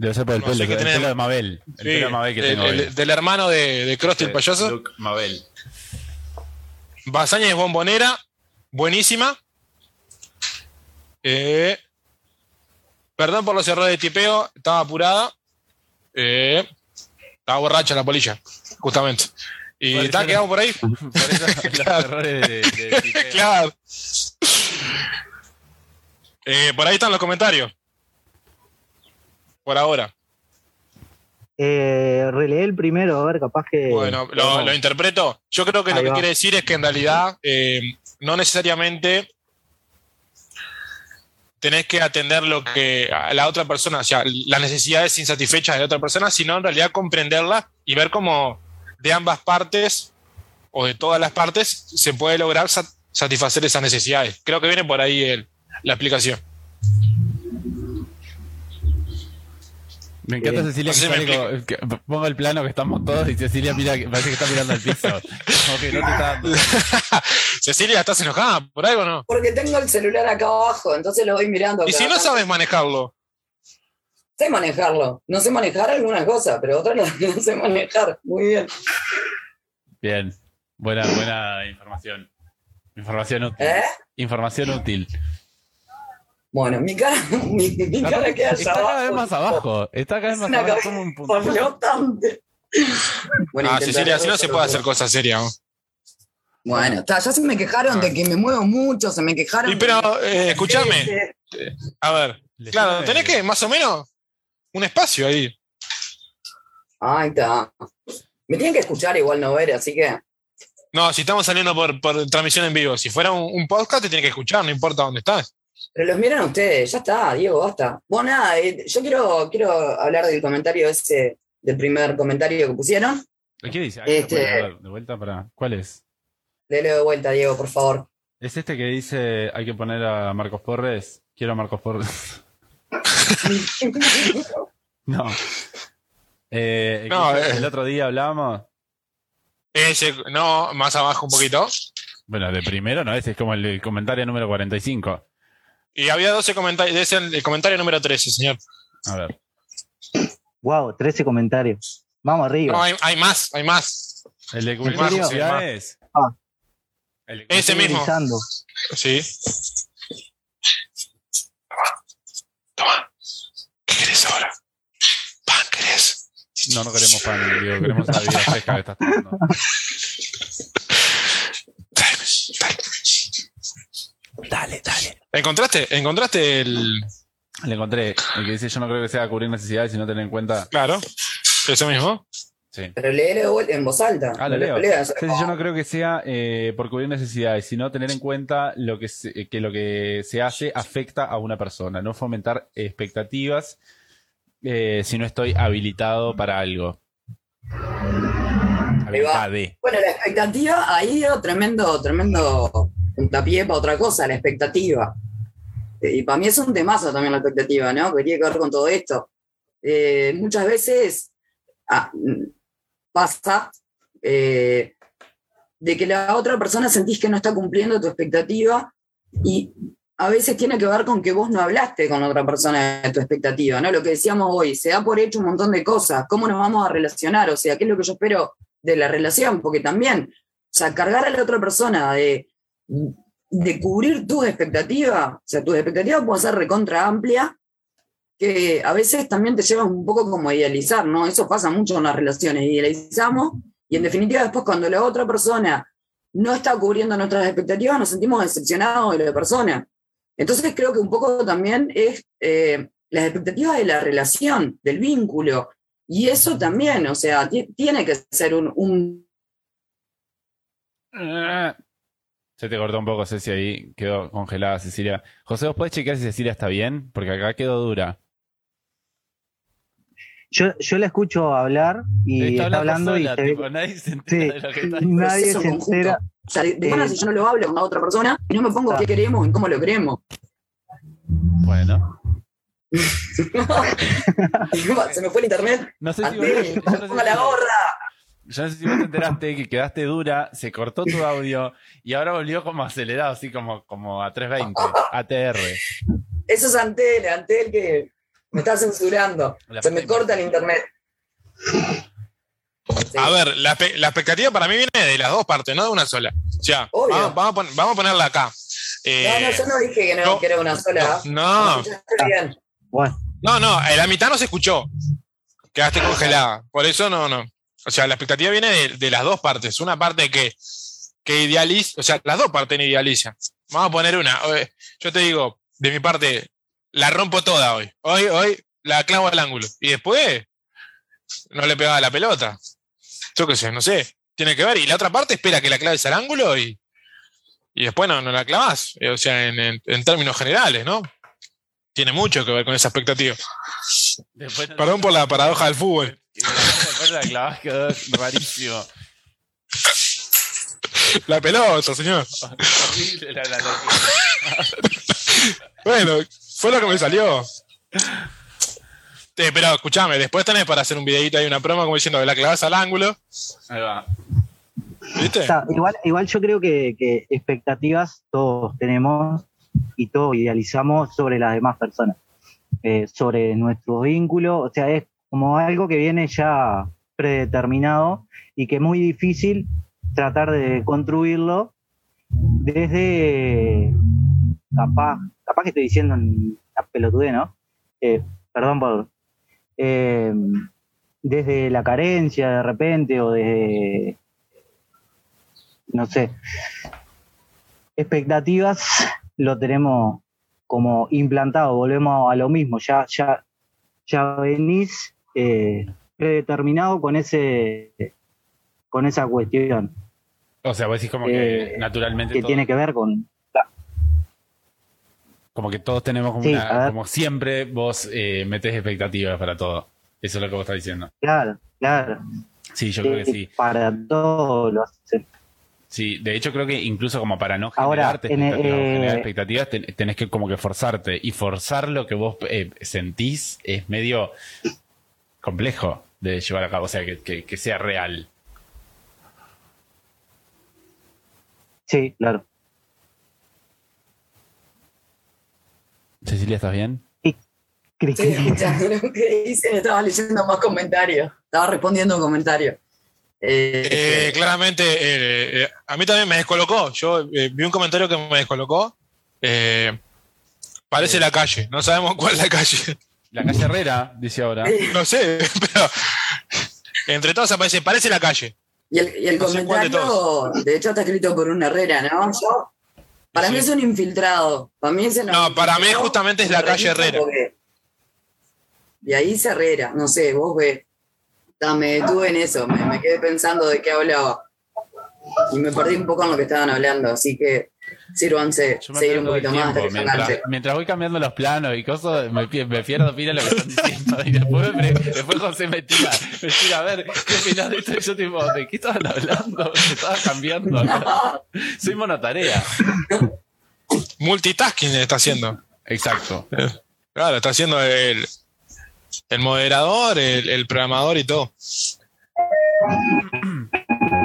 Debe ser por el No pelo, el pelo de Mabel. El Sí, pelo de Mabel que el- tengo el- hoy. del hermano de, de Krusty el payaso. Luke Mabel. Bazaña es bombonera, buenísima. Eh, perdón por los errores de tipeo, estaba apurada. Eh, estaba borracha la polilla, justamente. Y está quedado por ahí. Por eso [LAUGHS] los errores de, de- de [LAUGHS] tipeo. claro. Eh, por ahí están los comentarios. Por ahora. Eh, releé el primero, a ver, capaz que. Bueno, lo, lo interpreto. Yo creo que lo que va. quiere decir es que en realidad eh, no necesariamente tenés que atender lo que a la otra persona, o sea, las necesidades insatisfechas de la otra persona, sino en realidad comprenderlas y ver cómo de ambas partes o de todas las partes se puede lograr sa- satisfacer esas necesidades. Creo que viene por ahí el- la explicación. Me encanta Bien. Cecilia que sale como- que- pongo el plano que estamos todos y Cecilia mira, parece que está mirando al piso. Como que no te está dando. [LAUGHS] Cecilia, ¿estás enojada por algo o no? Porque tengo el celular acá abajo, entonces lo voy mirando. Y si no sabes manejarlo, Sé manejarlo. No sé manejar algunas cosas, pero otras no, [LAUGHS] no sé manejar. Muy bien. Bien. Buena, buena información. Información útil. ¿Eh? Información útil. Bueno, mi cara, [LAUGHS] mi, mi cara queda allá Está cada vez más abajo. Está cada vez más una abajo. cabeza Como un punto. Flotante. Bueno, ah, Cecilia, así no se puede hacer cosas serias. ¿no? Bueno, está, ya se me quejaron de que me muevo mucho, se me quejaron. Y pero, eh, escúchame, Sí, a ver, claro, tenés que más o menos un espacio ahí. Ahí está. Me tienen que escuchar igual no ver, así que. No, si estamos saliendo por, por transmisión en vivo, si fuera un, un podcast te tiene que escuchar, no importa dónde estás. Pero los miran ustedes, ya está, Diego, basta. Bueno, nada, eh, yo quiero, quiero hablar del comentario ese, del primer comentario que pusieron. ¿Qué dice? Este- A ver, De vuelta para. ¿Cuál es? Dele de vuelta, Diego, por favor. ¿Es este que dice hay que poner a Marcos Porres? Quiero a Marcos Porres. [LAUGHS] no. Eh, el, No, eh. el otro día hablábamos. Ese, no, más abajo un poquito. Bueno, de primero no, ese es como el, el comentario número 45. Y había 12 comentarios, el, el comentario número 13, señor. A ver. Wow, 13 comentarios. Vamos arriba. No, hay, hay más, hay más. ¿El de necesidades? Ah. El de- Ese mismo. grisando. Sí. Toma. ¿Qué querés ahora? ¿Pan querés? No, no queremos pan, digo, queremos la vida fresca que estás tomando. Dale. Dale, dale. ¿Encontraste? ¿Encontraste el. Le encontré. El que dice yo no creo que sea cubrir necesidades, sino tener en cuenta. Claro. Ese mismo. Sí. Pero léelo en voz alta. Ah, lo No leo. leas. Sí, yo no creo que sea eh, por cubrir necesidades, sino tener en cuenta lo que se, que lo que se hace afecta a una persona, no fomentar expectativas eh, si no estoy habilitado para algo. Bueno, la expectativa ahí dio tremendo, tremendo puntapié para otra cosa, la expectativa. Eh, Y para mí es un temazo también la expectativa, ¿no? Que tiene que ver con todo esto. Eh, muchas veces ah, mm, pasa eh, de que la otra persona sentís que no está cumpliendo tu expectativa y a veces tiene que ver con que vos no hablaste con otra persona de tu expectativa, ¿no? Lo que decíamos hoy, se da por hecho un montón de cosas, cómo nos vamos a relacionar, o sea, qué es lo que yo espero de la relación, porque también, o sea, cargar a la otra persona de, de cubrir tus expectativas, o sea, tus expectativas pueden ser recontra amplia, que a veces también te llevan un poco como a idealizar, ¿no? Eso pasa mucho en las relaciones, idealizamos y en definitiva después cuando la otra persona no está cubriendo nuestras expectativas nos sentimos decepcionados de la persona. Entonces creo que un poco también es eh, las expectativas de la relación, del vínculo, y eso también, o sea, tiene que ser un, un... Se te cortó un poco, Ceci, ahí quedó congelada Cecilia. José, ¿vos podés chequear si Cecilia está bien? Porque acá quedó dura. Yo, yo la escucho hablar y está, hablando y nadie se entera de lo que está Nadie se entera. O sea, de si yo no lo hablo con otra persona y no me pongo qué queremos y cómo lo queremos. Bueno. [LAUGHS] se me fue el internet. No sé si vos, ponga la gorra. Yo no sé si vos te enteraste que quedaste dura, se cortó tu audio y ahora volvió como acelerado, así como, como a 320, ATR. Eso es Antel, Antel que me está censurando. Se me corta el internet. A ver, la, expectativa para mí viene de las dos partes, no de una sola. O sea, vamos, a ponerla acá. Eh, no, no, yo no dije que no, era una sola. No. No, no, en la mitad no se escuchó. Quedaste congelada. Por eso no, no. O sea, la expectativa viene de, las dos partes. Una parte que, que idealiza, o sea, las dos partes idealizan. Vamos a poner una. Yo te digo, de mi parte, la rompo toda hoy. Hoy, hoy la clavo al ángulo. Y después no le pegaba la pelota. Yo qué sé, no sé. Tiene que ver. Y la otra parte espera que la claves al ángulo y, y después no, no la clavas. Eh, o sea, en, términos generales, ¿no? Tiene mucho que ver con esa expectativa. Perdón por la paradoja del fútbol. La clavas quedó rarísimo. La pelota, señor. bueno, fue lo que me salió. pero escúchame, después tenés para hacer un videito ahí, una promo como diciendo, la clavas al ángulo. Ahí va. ¿Viste? igual, igual yo creo que, expectativas todos tenemos y todos idealizamos sobre las demás personas, eh, sobre nuestro vínculo, o sea, es como algo que viene ya predeterminado y que es muy difícil tratar de construirlo desde capaz, capaz que estoy diciendo en la pelotude, ¿no? Eh, perdón por. Eh, desde la carencia de repente o desde. No sé. Expectativas lo tenemos como implantado, volvemos a lo mismo, ya, ya, ya venís eh, predeterminado con ese con esa cuestión. O sea, vos decís como que naturalmente. Que tiene que ver con, como que todos tenemos como una, como siempre vos eh, metes expectativas para todo. Eso es lo que vos estás diciendo. Claro, claro. Sí, yo creo que sí. Para todos los Sí, de hecho creo que incluso como para no generarte eh, expectativas, tenés que como que forzarte. Y forzar lo que vos eh, sentís es medio complejo de llevar a cabo, o sea, que sea real. Sí, claro. Cecilia, ¿estás bien? Sí, Estoy escuchando lo que estaba leyendo más comentarios, estaba respondiendo comentarios. Eh, eh, claramente, eh, a mí también me descolocó. Yo vi un comentario que me descolocó. parece la calle, no sabemos [LAUGHS] cuál es la calle. La calle Herrera, dice ahora. No sé, [LAUGHS] pero entre todos aparece, parece la calle. Y el, comentario, de, hecho, está escrito por un Herrera, ¿no? Yo para mí es un infiltrado. Para mí es no, para mí justamente es la calle Herrera. Y ahí es Herrera, no sé, vos ves. me detuve en eso, me, quedé pensando de qué hablaba. Y me perdí un poco en lo que estaban hablando, así que sírvanse seguir un poquito más. Mientras, voy cambiando los planos y cosas, me, me pierdo pila lo que están diciendo. [LAUGHS] Y después, me, después José me tira, me tira a ver qué opinas de esto. Y yo, tipo, ¿de qué estaban hablando? Estaba cambiando. [LAUGHS] Soy monotarea. Multitasking está haciendo. Exacto. Claro, está haciendo el, el moderador, el, el programador y todo. [CLEARS THROAT]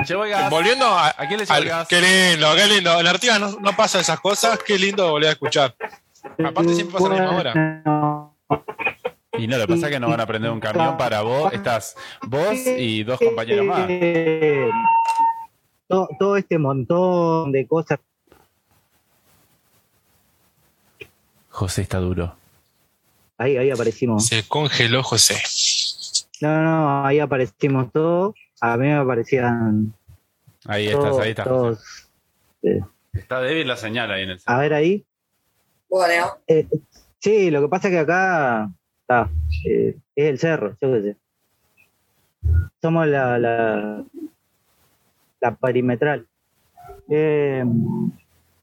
Llevo el gas. Volviendo a, ¿A quién le llevo el al- gas? qué lindo, qué lindo. En Artigas no, no pasa esas cosas, qué lindo volver a escuchar. Aparte siempre pasa a la misma hora. Y no, lo que pasa es que no van a prender un camión para vos. Estás vos y dos compañeros más. todo, todo este montón de cosas. José está duro. Ahí, ahí aparecimos. Se congeló José. No, no, ahí aparecimos todos. A mí me parecían Ahí estás, todos. ahí estás. todos. Está débil la señal ahí en el A ver ahí. Bueno, Eh, sí, lo que pasa es que acá está, eh, es el cerro, yo qué sé. Somos la, la, la perimetral. Eh,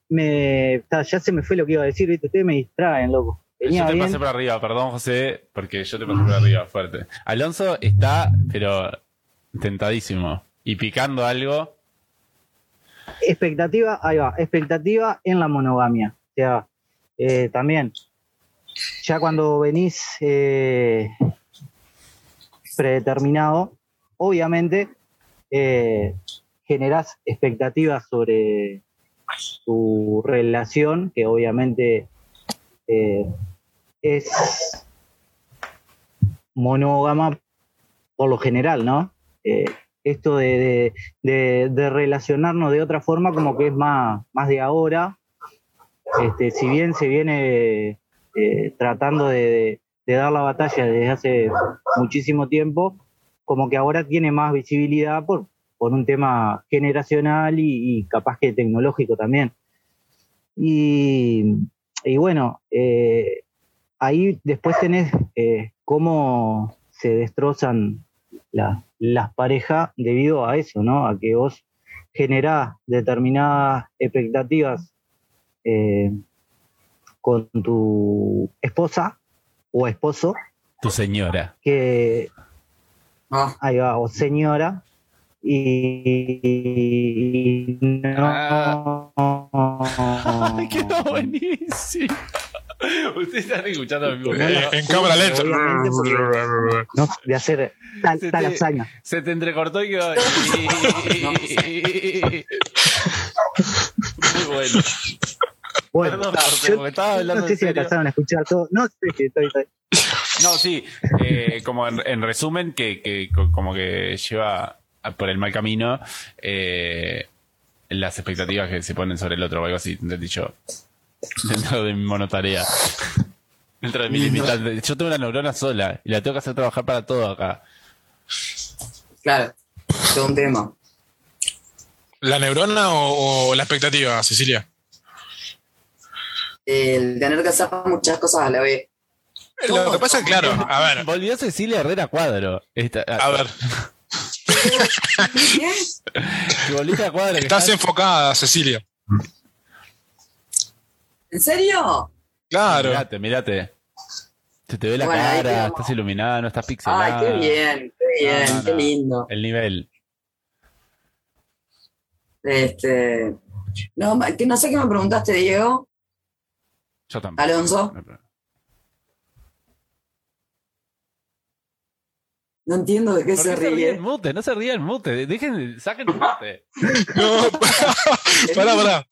me, está, ya se me fue lo que iba a decir, ¿viste? ustedes me distraen, loco. Venía Yo te bien. pasé por arriba, perdón José, porque yo te pasé por arriba fuerte. Alonso está, pero tentadísimo. Y picando algo. Expectativa, ahí va, expectativa en la monogamia. O sea, eh, también, ya cuando venís eh, predeterminado, obviamente eh, generás expectativas sobre tu relación, que obviamente eh, es monógama por lo general, ¿no? Eh, esto de, relacionarnos de otra forma como que es más, de ahora. Este, si bien se viene eh, tratando de, dar la batalla desde hace muchísimo tiempo, como que ahora tiene más visibilidad por, un tema generacional y, capaz que tecnológico también. Y, bueno, eh, ahí después tenés cómo se destrozan la- las parejas debido a eso, ¿no? A que vos generás determinadas expectativas eh, con tu esposa o esposo, Tu señora. que ah, ahí va, o señora, y no. [LAUGHS] Quedó buenísimo. Ustedes están escuchando Eh, tiempo. en cámara lenta. No, de hacer tal, Se tal te- hazaña. Se te entrecortó y quedó. Muy bueno. Bueno, Perdón, José, yo porque estaba hablando no sé si serio. alcanzaron a escuchar todo. No sé si estoy, estoy- No, sí. eh, como en, en resumen, que, que co- como que lleva a- por el mal camino eh, las expectativas que se ponen sobre el otro o algo así, entendí yo. [LAUGHS] Dentro de mi monotarea. Dentro de mi limitante. Yo tengo una neurona sola y la tengo que hacer trabajar para todo acá. claro, todo un tema. ¿La neurona o, o la expectativa, Cecilia? El tener que hacer muchas cosas a la vez. Lo que pasa es que, claro, a ver, Volvió Cecilia Herrera Cuadro. Esta- a ver, [LAUGHS] ¿Qué? [LAUGHS] a Cuadro. que estás estás- enfocada, Cecilia. ¿En serio? Claro. Mirate, mirate. Se te ve la Bueno, cara, estás iluminada, no estás pixelada. Ay, qué bien, qué bien, No, no, qué lindo. El nivel. Este, no, que no sé qué me preguntaste, Diego. Yo tampoco. Alonso. No entiendo de qué ¿Por se qué se ríe ríe. el mute? No se ríe el mute. Dejen, saquen el mute. [LAUGHS] No, pará, pará.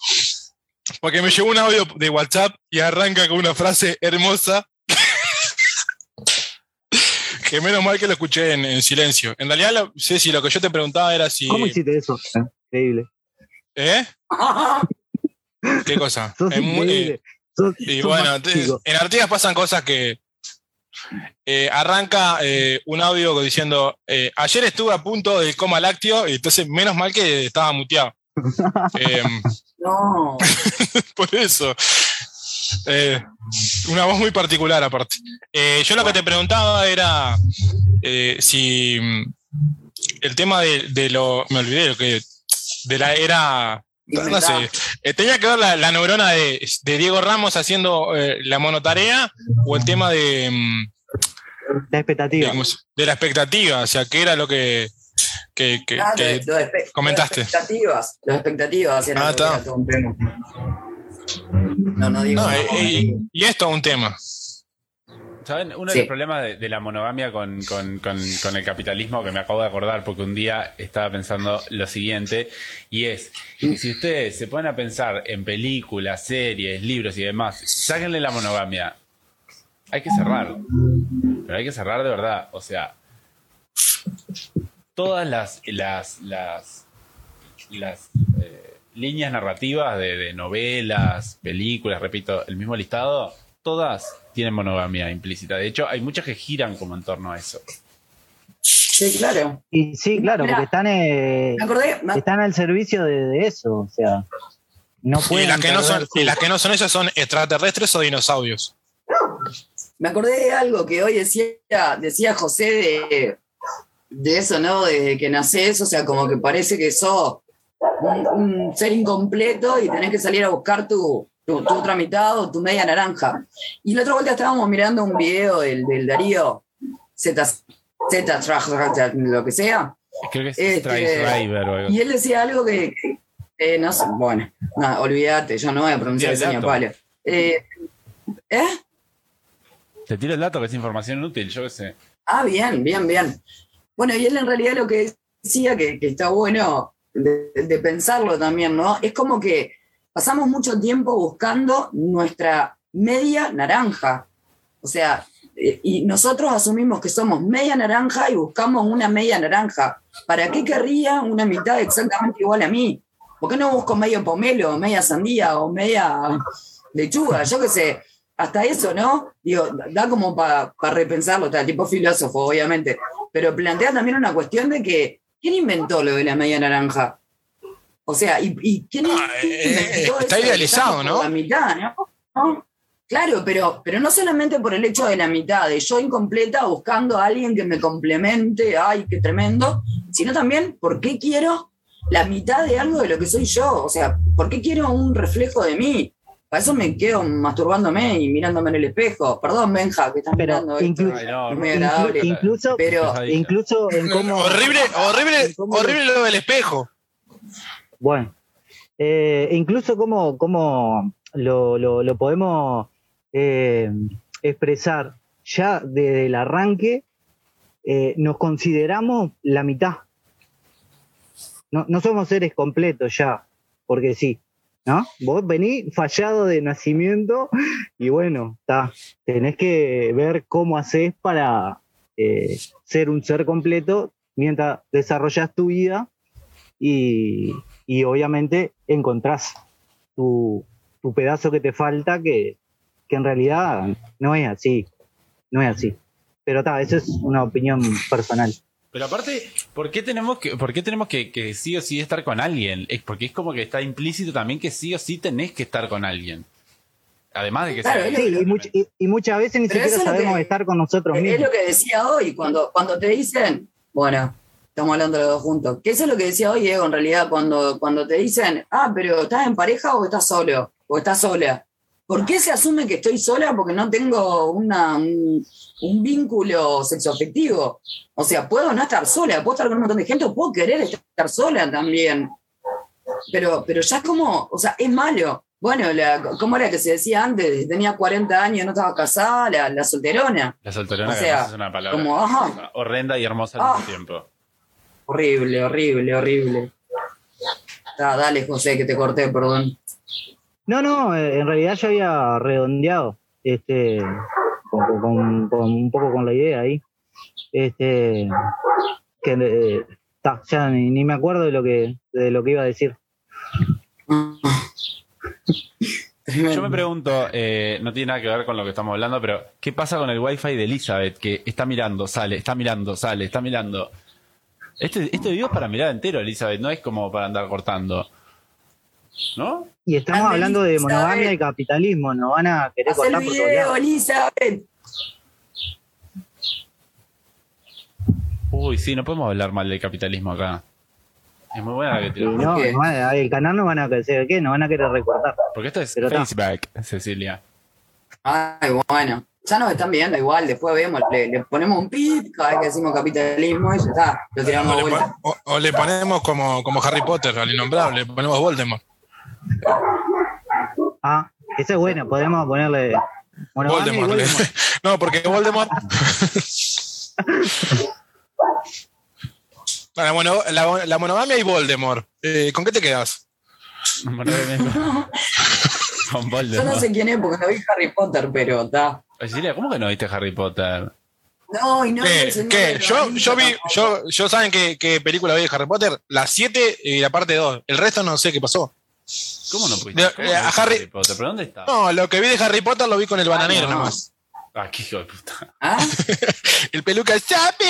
Porque me llegó un audio de WhatsApp y arranca con una frase hermosa. que menos mal que lo escuché en, en silencio. En realidad, lo, Ceci, lo que yo te preguntaba era si. ¿Cómo hiciste eso? Increíble. ¿Eh? ¿Qué cosa? [LAUGHS] Sos Es muy- increíble. Sos- Y sos bueno, en Artigas pasan cosas que. eh, arranca eh, un audio diciendo: eh, Ayer estuve a punto del coma lácteo, y entonces menos mal que estaba muteado. Em, [LAUGHS] No, [LAUGHS] por eso. Eh, una voz muy particular, aparte. Eh, yo lo que te preguntaba era eh, si mm, el tema de, de lo. Me olvidé lo que. De la era. No sé. eh, ¿Tenía que ver la, la neurona de, de Diego Ramos haciendo eh, la monotarea o el tema de, mm, La expectativa. de, la expectativa? O sea, ¿qué era lo que, que, que- Ah, que- lo- lo de espe- comentaste. Las expectativas. Las expectativas Ah, está. era todo un tema. No, no digo. No, eh, y esto es un tema. ¿Saben? Uno de los problemas de, de la monogamia con, con- con- con el capitalismo que me acabo de acordar, porque un día estaba pensando lo siguiente, y es que si ustedes se ponen a pensar en películas, series, libros y demás, sáquenle la monogamia. Hay que cerrar. Pero hay que cerrar de verdad. O sea, todas las, las, las, las eh, líneas narrativas de, de novelas, películas, repito, el mismo listado, todas tienen monogamia implícita. De hecho, hay muchas que giran como en torno a eso. Sí, claro. Y sí, claro, Mirá. porque están, eh, Me acordé, me- están al servicio de, de eso, o sea, no Y las que no son, y las que no son esas son extraterrestres o dinosaurios. Me acordé de algo que hoy decía, decía José de, de eso, ¿no? De que nacés, o sea, como que parece que sos un, un ser incompleto y tenés que salir a buscar tu, tu, tu otra mitad o tu media naranja. Y la otra vuelta estábamos mirando un video del, del Darío Z, Z, lo que sea, Creo que es Este, Driver o algo. y él decía algo que, eh, no sé, bueno, no, olvídate, yo no voy a pronunciar ese ni palo. Eh, ¿Eh? Te tiro el dato que es información útil, yo qué sé. Ah, bien, bien, bien. Bueno, y él en realidad lo que decía, que, está bueno de, pensarlo también, ¿no? Es como que pasamos mucho tiempo buscando nuestra media naranja. O sea, eh, y nosotros asumimos que somos media naranja y buscamos una media naranja. ¿Para qué querría una mitad exactamente igual a mí? ¿Por qué no busco medio pomelo, media sandía o media lechuga? Yo qué sé, hasta eso, ¿no? Digo, da como para repensarlo, está, tipo filósofo, obviamente, pero plantea también una cuestión de que, ¿quién inventó lo de la media naranja? O sea, ¿y, y quién Ah, eh, inventó está eso de idealizado, ¿no? La mitad, ¿no? ¿No? Claro, pero, pero no solamente por el hecho de la mitad, de yo incompleta buscando a alguien que me complemente, ay, qué tremendo, sino también por qué quiero la mitad de algo de lo que soy yo, o sea, por qué quiero un reflejo de mí. Para eso me quedo masturbándome y mirándome en el espejo. Perdón, Benja, que estás Pero mirando esto. inclu- Ay, no, Es muy agradable. Inclu- incluso, Pero, incluso en cómo... horrible, horrible, en cómo- horrible lo del espejo. Bueno, eh, incluso cómo, cómo lo, lo- lo podemos eh, expresar ya desde el arranque, eh, nos consideramos la mitad. No, no somos seres completos ya, porque sí, ¿no? Vos venís fallado de nacimiento y bueno, está, tenés que ver cómo haces para eh, ser un ser completo mientras desarrollas tu vida y, y obviamente encontrás tu, tu pedazo que te falta que, que en realidad no es así, no es así. Pero está, eso es una opinión personal. Pero aparte, ¿por qué tenemos que, por qué tenemos que, que sí o sí estar con alguien? Es porque es como que está implícito también que sí o sí tenés que estar con alguien. Además de que Claro, sea- es Sí, y, much- y- y muchas veces ni Pero siquiera es lo sabemos que- estar con nosotros Es mismos. lo que decía hoy, cuando, cuando te dicen, bueno, estamos hablando los dos juntos, que eso es lo que decía hoy, Diego, en realidad, cuando, cuando te dicen, ah, pero ¿estás en pareja o estás solo? ¿O estás sola? ¿Por qué se asume que estoy sola? Porque no tengo una, un, un vínculo sexoafectivo. O sea, puedo no estar sola, puedo estar con un montón de gente, o puedo querer estar sola también. Pero, pero ya es como, o sea, es malo. Bueno, la, ¿cómo era que se decía antes? Tenía 40 años, no estaba casada, la, la solterona. La solterona O sea, es una palabra como, horrenda y hermosa al Ah. mismo tiempo. Horrible, horrible, horrible. Ah, dale, José, que te corté, perdón. No, no, eh, en realidad yo había redondeado este, con, con- con- un poco con la idea ahí. Este, que eh, ta, ya ni, ni me acuerdo de lo que de lo que iba a decir. Yo me pregunto, eh, no tiene nada que ver con lo que estamos hablando, pero ¿qué pasa con el wifi de Elizabeth? Que está mirando, sale, está mirando, sale, está mirando. Este, este video es para mirar entero, Elizabeth, no es como para andar cortando. ¿No? Y estamos hablando de monogamia y capitalismo, nos van a querer Haz el cortar por todos video, lados. Elizabeth. Uy, sí, no podemos hablar mal del capitalismo acá. Es muy buena la que tiramos. no, el canal nos van a querer, ¿qué? Nos van a querer recortar. Porque esto es Pero Cecilia. Ay, bueno. Ya nos están viendo igual, después vemos, le, le ponemos un pip cada vez que decimos capitalismo y ya está, lo tiramos O de le, vuelta. pon- o- o le ponemos como, como Harry Potter, al innombrable, le ponemos Voldemort. Ah, esa es buena, podemos ponerle y Voldemort. Voldemort. [LAUGHS] no, porque Voldemort. [LAUGHS] la, mono- la- la monogamia y Voldemort. Eh, ¿Con qué te quedas? Bueno, [LAUGHS] Con Yo Voldemort. no sé quién es porque no vi Harry Potter, pero está. Silvia, ¿cómo que no viste Harry Potter? No, y no ¿Qué? Yo, yo vi, yo, yo saben qué, qué película vi de Harry Potter, la 7 y la parte 2. El resto no sé qué pasó. ¿Cómo no pudiste? De- ¿Cómo eh, no a Harry- Potter? ¿Pero dónde está? No, lo que vi de Harry Potter lo vi con el bananero no. nomás. Ah, qué hijo de puta. ¿Ah? [LAUGHS] El peluca Chapi.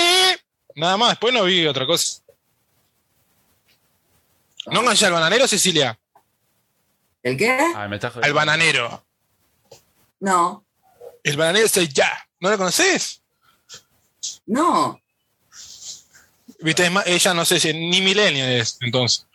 Nada más, después no vi otra cosa. ¿No enganché al bananero, Cecilia? ¿El qué? Ay, me estás jodiendo. Al bananero. No, El bananero soy ya. ¿No lo conoces? no. Viste, es más, ella no sé si ni millennial es, entonces.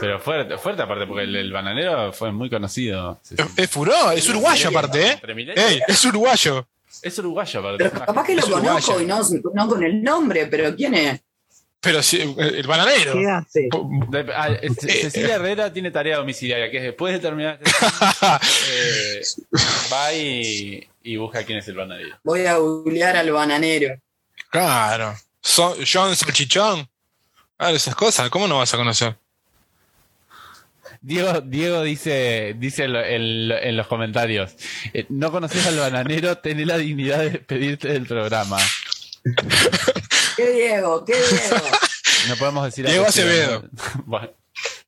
Pero fuerte, fuerte aparte, porque el, el bananero fue muy conocido. Sí, sí. Es, es furó, es uruguayo aparte, ¿eh? Ey, es uruguayo. Es uruguayo aparte. Pero capaz que lo es uruguayo. conozco y no, no con el nombre, pero ¿quién es? Pero sí, el bananero. ¿Qué hace? De- ah, Eh, es- Cecilia Herrera tiene tarea domiciliaria, que es después de terminar este [LAUGHS] eh, va y, y busca quién es el bananero. Voy a googlear al bananero. Claro. Son- John Salchichón. Claro, esas cosas, ¿cómo no vas a conocer? Diego, Diego dice, dice en, lo- en lo- en los comentarios, eh, no conoces al bananero, tenés la dignidad de despedirte del programa. ¿Qué Diego? ¿Qué Diego? No podemos decir Diego. Acevedo. [LAUGHS] Bueno,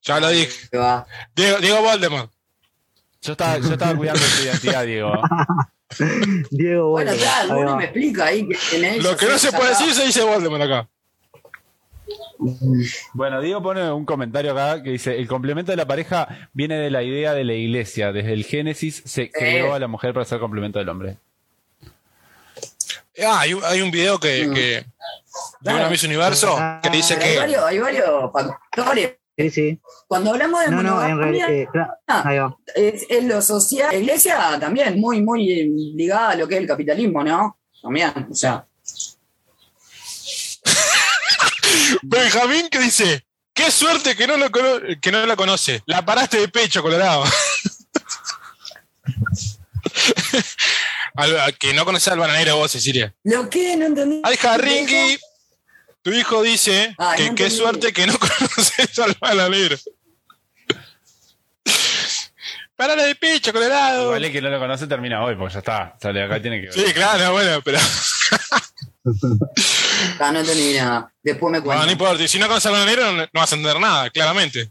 Ya lo dije. Que. Diego, Diego Voldemort. yo estaba, yo estaba cuidando tu identidad, Diego. [LAUGHS] Diego Bueno, Voldemort. ya, Ahí alguno me explica ahí quién es. Lo que no se puede decir se dice Voldemort acá. Bueno, Diego pone un comentario acá que dice, el complemento de la pareja viene de la idea de la iglesia. Desde el Génesis se creó a la mujer para ser complemento del hombre. Ah, hay, un- hay un video que, Mm. que de Claro. una Miss Universo que dice Pero hay, que varios, hay varios factores. Sí, sí. Cuando hablamos de No, no, en monogamia, realidad. eh, claro, ahí va. es, es lo social. La iglesia también muy, muy ligada a lo que es el capitalismo, ¿no? También, o sea. Benjamín que dice, qué suerte que no, lo cono- que no la conoce. La paraste de pecho, Colorado. [LAUGHS] Al- que no conoces al bananero vos, Cecilia. ¿Lo que? No entendí. Ay, Ringy, tu hijo dice que no qué suerte que no [LAUGHS] conoces al bananero. Parale de pecho, Colorado. El que no lo conoce termina hoy, porque ya está. Sale acá, tiene que Sí, claro, bueno, pero [LAUGHS] [LAUGHS] Ah, no entendí nada. Después me no, cuento. no importa. Y Si no conoces al bananero, no, no vas a entender nada, claramente.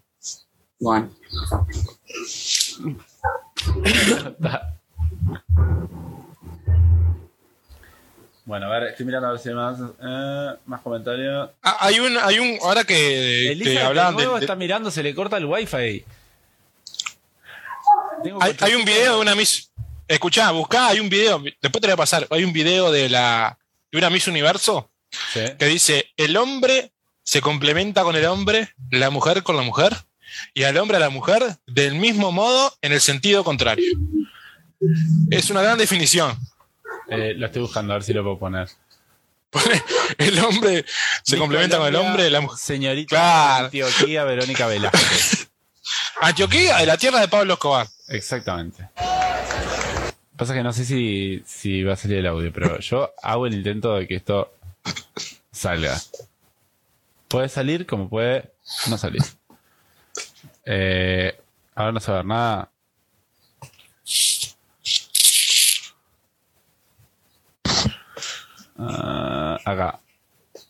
Bueno. Bueno, a ver, estoy mirando a ver si hay más, eh, más comentarios. Ah, hay un, hay un, ahora que, Elisa que de hablaban de, nuevo de- está mirando, se le corta el wifi. Tengo hay, hay un 800. video de una Miss. Escuchá, buscá, hay un video, después te lo voy a pasar. Hay un video de la de una Miss Universo Sí. que dice: el hombre se complementa con el hombre, la mujer con la mujer, y al hombre a la mujer del mismo modo en el sentido contrario. Es una gran definición. Eh, lo estoy buscando, a ver si lo puedo poner. Pone, [LAUGHS] el hombre se complementa con el hombre, la mujer. Señorita Claro. Antioquía Verónica Velázquez. [LAUGHS] Antioquía, de la tierra de Pablo Escobar. Exactamente. Pasa que no sé si, si va a salir el audio, pero yo hago el intento de que esto salga. Puede salir como puede no salir. Eh, ahora no se va a ver nada. Ah, acá.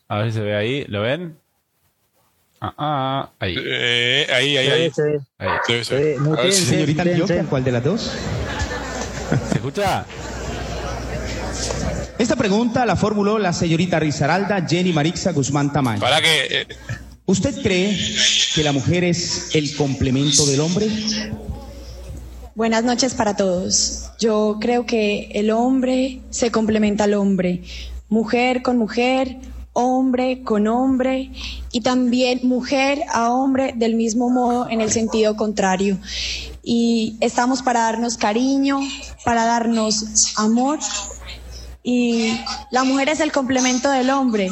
A ver si se ve ahí. ¿Lo ven? Ah, ah, ahí. Eh, ahí, ahí, ahí. ahí. Señorita. Antioquia, ¿cuál de las dos? ¿Se escucha? Esta pregunta la formuló la señorita Rizaralda Jenny Marixa Guzmán Tamayo. Para que. eh, ¿Usted cree que la mujer es el complemento del hombre? Buenas noches para todos. Yo creo que el hombre se complementa al hombre, mujer con mujer, hombre con hombre y también mujer a hombre del mismo modo en el sentido contrario. Y estamos para darnos cariño, para darnos amor y la mujer es el complemento del hombre.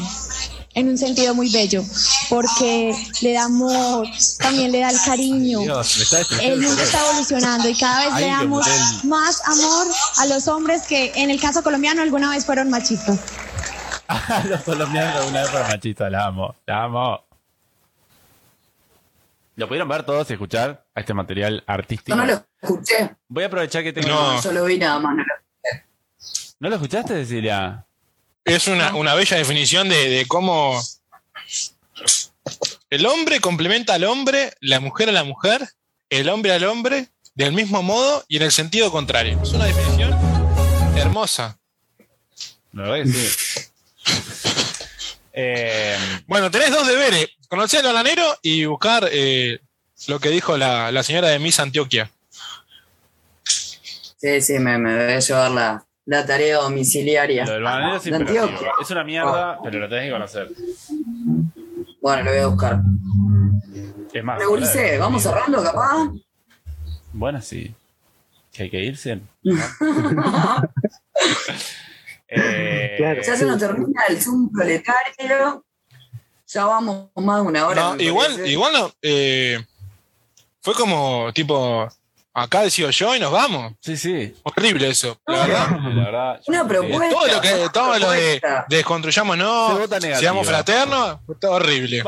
en un sentido muy bello, porque le da amor, también le da el cariño. Dios, está El mundo está evolucionando y cada vez Ay, le damos más amor a los hombres que en el caso colombiano alguna vez fueron machistas. [LAUGHS] Los colombianos alguna vez fueron machistas, la amo, la amo. ¿Lo pudieron ver todos y escuchar a este material artístico? Yo no lo escuché. Voy a aprovechar que tengo... No. Yo lo vi nada más. no lo- ¿No lo escuchaste, Cecilia? Es una, una bella definición de, de cómo el hombre complementa al hombre, la mujer a la mujer, el hombre al hombre, del mismo modo y en el sentido contrario. Es una definición hermosa. La verdad que sí. [LAUGHS] Eh, Bueno, tenés dos deberes: conocer al bananero y buscar eh, lo que dijo la, la señora de Miss Antioquia. Sí, sí, me, me voy a llevar la, la tarea domiciliaria. lo del bananero es De imperativo. Antioquia. Es una mierda, pero lo tenés que conocer. Bueno, lo voy a buscar. Es más, Pero, Ulises, ¿vamos cerrando capaz? Bueno, sí. Que hay que irse. [LAUGHS] Eh, Claro. Ya se nos termina el Zoom proletario. Ya vamos más de una hora. No, igual, parece. igual no. eh, fue como tipo. Acá decido yo y nos vamos. Sí, sí. Horrible eso, la verdad. La verdad. yo- Una propuesta. Todo lo que, todo lo de propuesta. de desconstruyámonos, Se vota negativa. seamos fraternos, está horrible.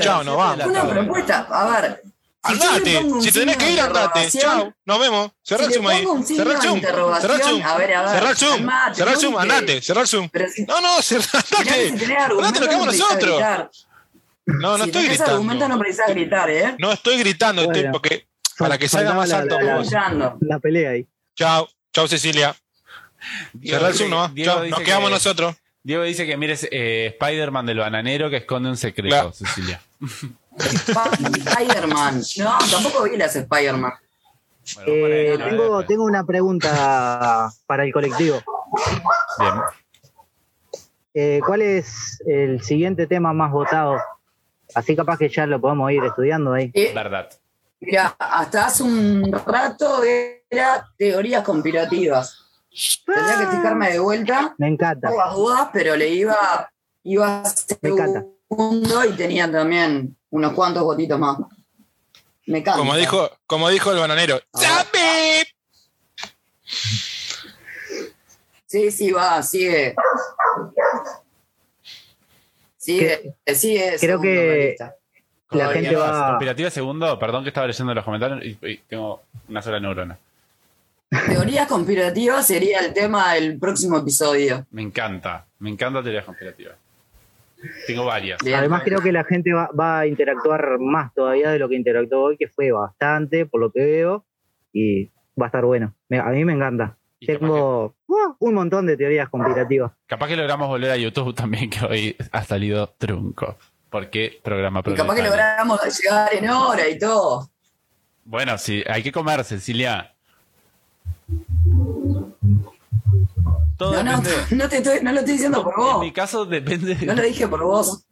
Chao, nos vamos. Una propuesta. A ver. Andate, si tenés que ir, andate. Chao, nos vemos. Cerrá el Si Zoom ahí. Cerrá el Zoom. Cerrá el Zoom. a ver, a ver, Cerrá el Zoom. Cerrá el Zoom, no andate. Cerrá el Zoom. No, no, cerrá, andate. Andate, nos quedamos no nosotros. No, no si estoy no gritando. gritar, ¿eh? No estoy gritando, estoy porque para que salga más la- alto. la- pelea ahí. Chao, chao Cecilia. Cerrá el Zoom, ¿no? Chao, nos quedamos que- nosotros. Diego dice que mires eh, Spider-Man del bananero que esconde un secreto, Claro. Cecilia. [LAUGHS] Spider-Man. No, tampoco vi las Spider-Man. Bueno, Eh, tengo, ver, tengo una pregunta para el colectivo. Bien. Eh, ¿Cuál es el siguiente tema más votado? Así capaz que ya lo podemos ir estudiando ahí. Eh, Verdad. mira, hasta hace un rato era teorías conspirativas. Tendría que fijarme de vuelta Me encanta. por las dudas, pero le iba, iba Me encanta. segundo y tenía también unos cuantos votitos más. Me encanta. Como dijo, como dijo el bananero. ¡Sabe! Sí, sí, va, sigue. Sigue, sigue. creo que la gente va-. Conspirativa segundo, perdón que estaba leyendo los comentarios y, y tengo una sola neurona. Teorías conspirativas sería el tema del próximo episodio. Me encanta, me encanta teorías conspirativas. Tengo varias. Bien. Además creo que la gente va, va a interactuar más todavía de lo que interactuó hoy, que fue bastante, por lo que veo, y va a estar bueno. Me- a mí me encanta. Tengo uh, un montón de teorías conspirativas. capaz que logramos volver a YouTube también, que hoy ha salido trunco. ¿Por qué programa Y capaz que logramos llegar en hora y todo. Bueno, sí, hay que comer, Cecilia. Todo No, no, depende. [LAUGHS] no, te estoy, no lo estoy diciendo por En vos. mi caso depende. No lo dije por vos.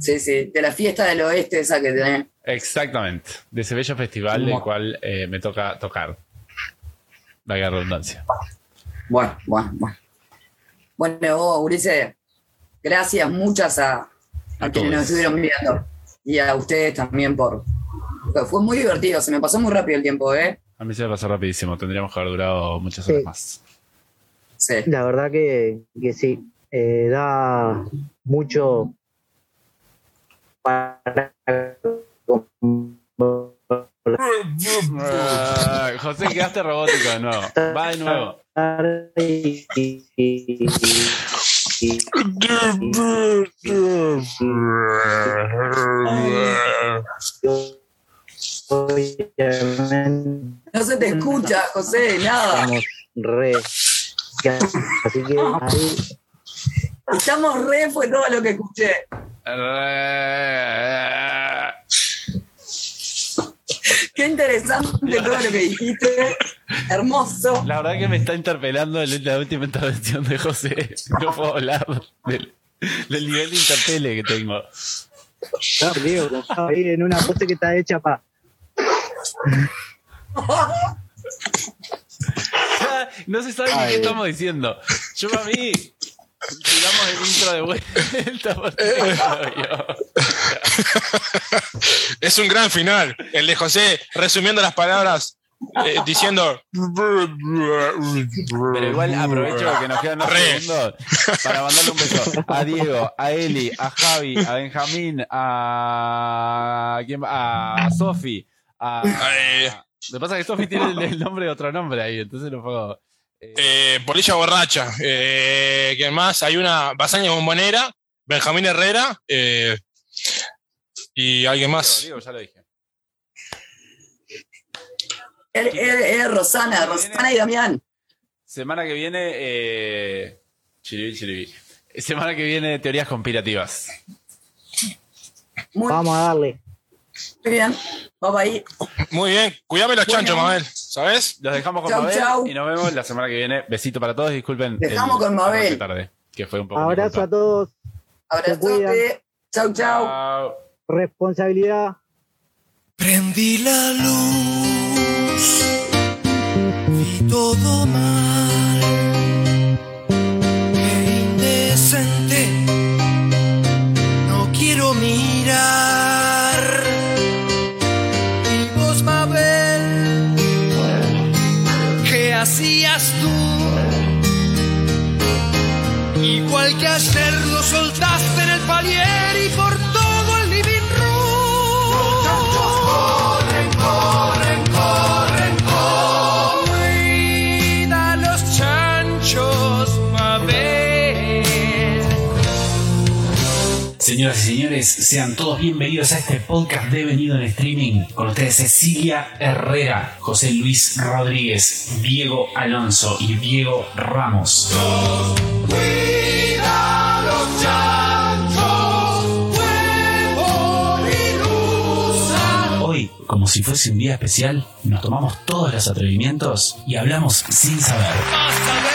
Sí, sí, de la fiesta del oeste esa que tenés. Exactamente. De ese bello festival del cual eh, me toca tocar. La redundancia. Bueno, bueno, bueno. Bueno, vos, Ulises, gracias muchas a, a A quienes nos estuvieron viendo. Y a ustedes también por... fue- Fue muy divertido, se me pasó muy rápido el tiempo, ¿eh? A mí se me pasó rapidísimo. Tendríamos que haber durado muchas horas Sí. más. Sí. La verdad que, que sí. Eh, da mucho para Ah, José, quedaste robótico, no. Va de nuevo. [LAUGHS] No se te escucha, José, nada. estamos re así que [LAUGHS] ahí Estamos re, fue todo lo que escuché. Qué interesante todo lo que dijiste. Hermoso. La verdad que me está interpelando el- la última intervención de José. No puedo hablar del, del nivel de interpele que tengo. no, Diego, ahí en una pose que está hecha para No se sabe ni qué estamos diciendo. Yo para mí, Tiramos el intro de vuelta. vio. Es un gran final. El de José resumiendo las palabras, eh, diciendo. Pero igual aprovecho que nos quedan unos segundos para mandarle un beso a Diego, a Eli, a Javi, a Benjamín, a. ¿quién va? A Sofi, a. Eh, Lo que pasa es que Sofi tiene el, el nombre de otro nombre ahí, entonces no puedo. eh, eh, Polilla Borracha. Eh, ¿Quién más? Hay una Basaña Bombonera, Benjamín Herrera. eh, y alguien más. Diego, ya lo dije. Es Rosana, Rosana y Damián. Semana que viene. Eh, chiribí, chiribí. Semana que viene, teorías conspirativas. Muy, Vamos a darle. Muy bien. Vamos ahí. Muy bien. Cuídame los Bueno. chanchos, Mabel. ¿Sabes? Los dejamos con Chau, Mabel chau. y nos vemos la semana que viene. Besito para todos, disculpen. Dejamos el con Mabel. tarde, que fue un poco. Abrazo a todos. Abrazote. Chau, chau. Chau. Responsabilidad. Prendí la luz, vi todo mal, Señoras y señores, sean todos bienvenidos a este podcast de Venido en Streaming. Con ustedes Cecilia Herrera, José Luis Rodríguez, Diego Alonso y Diego Ramos. Hoy, como si fuese un día especial, nos tomamos todos los atrevimientos y hablamos sin saber.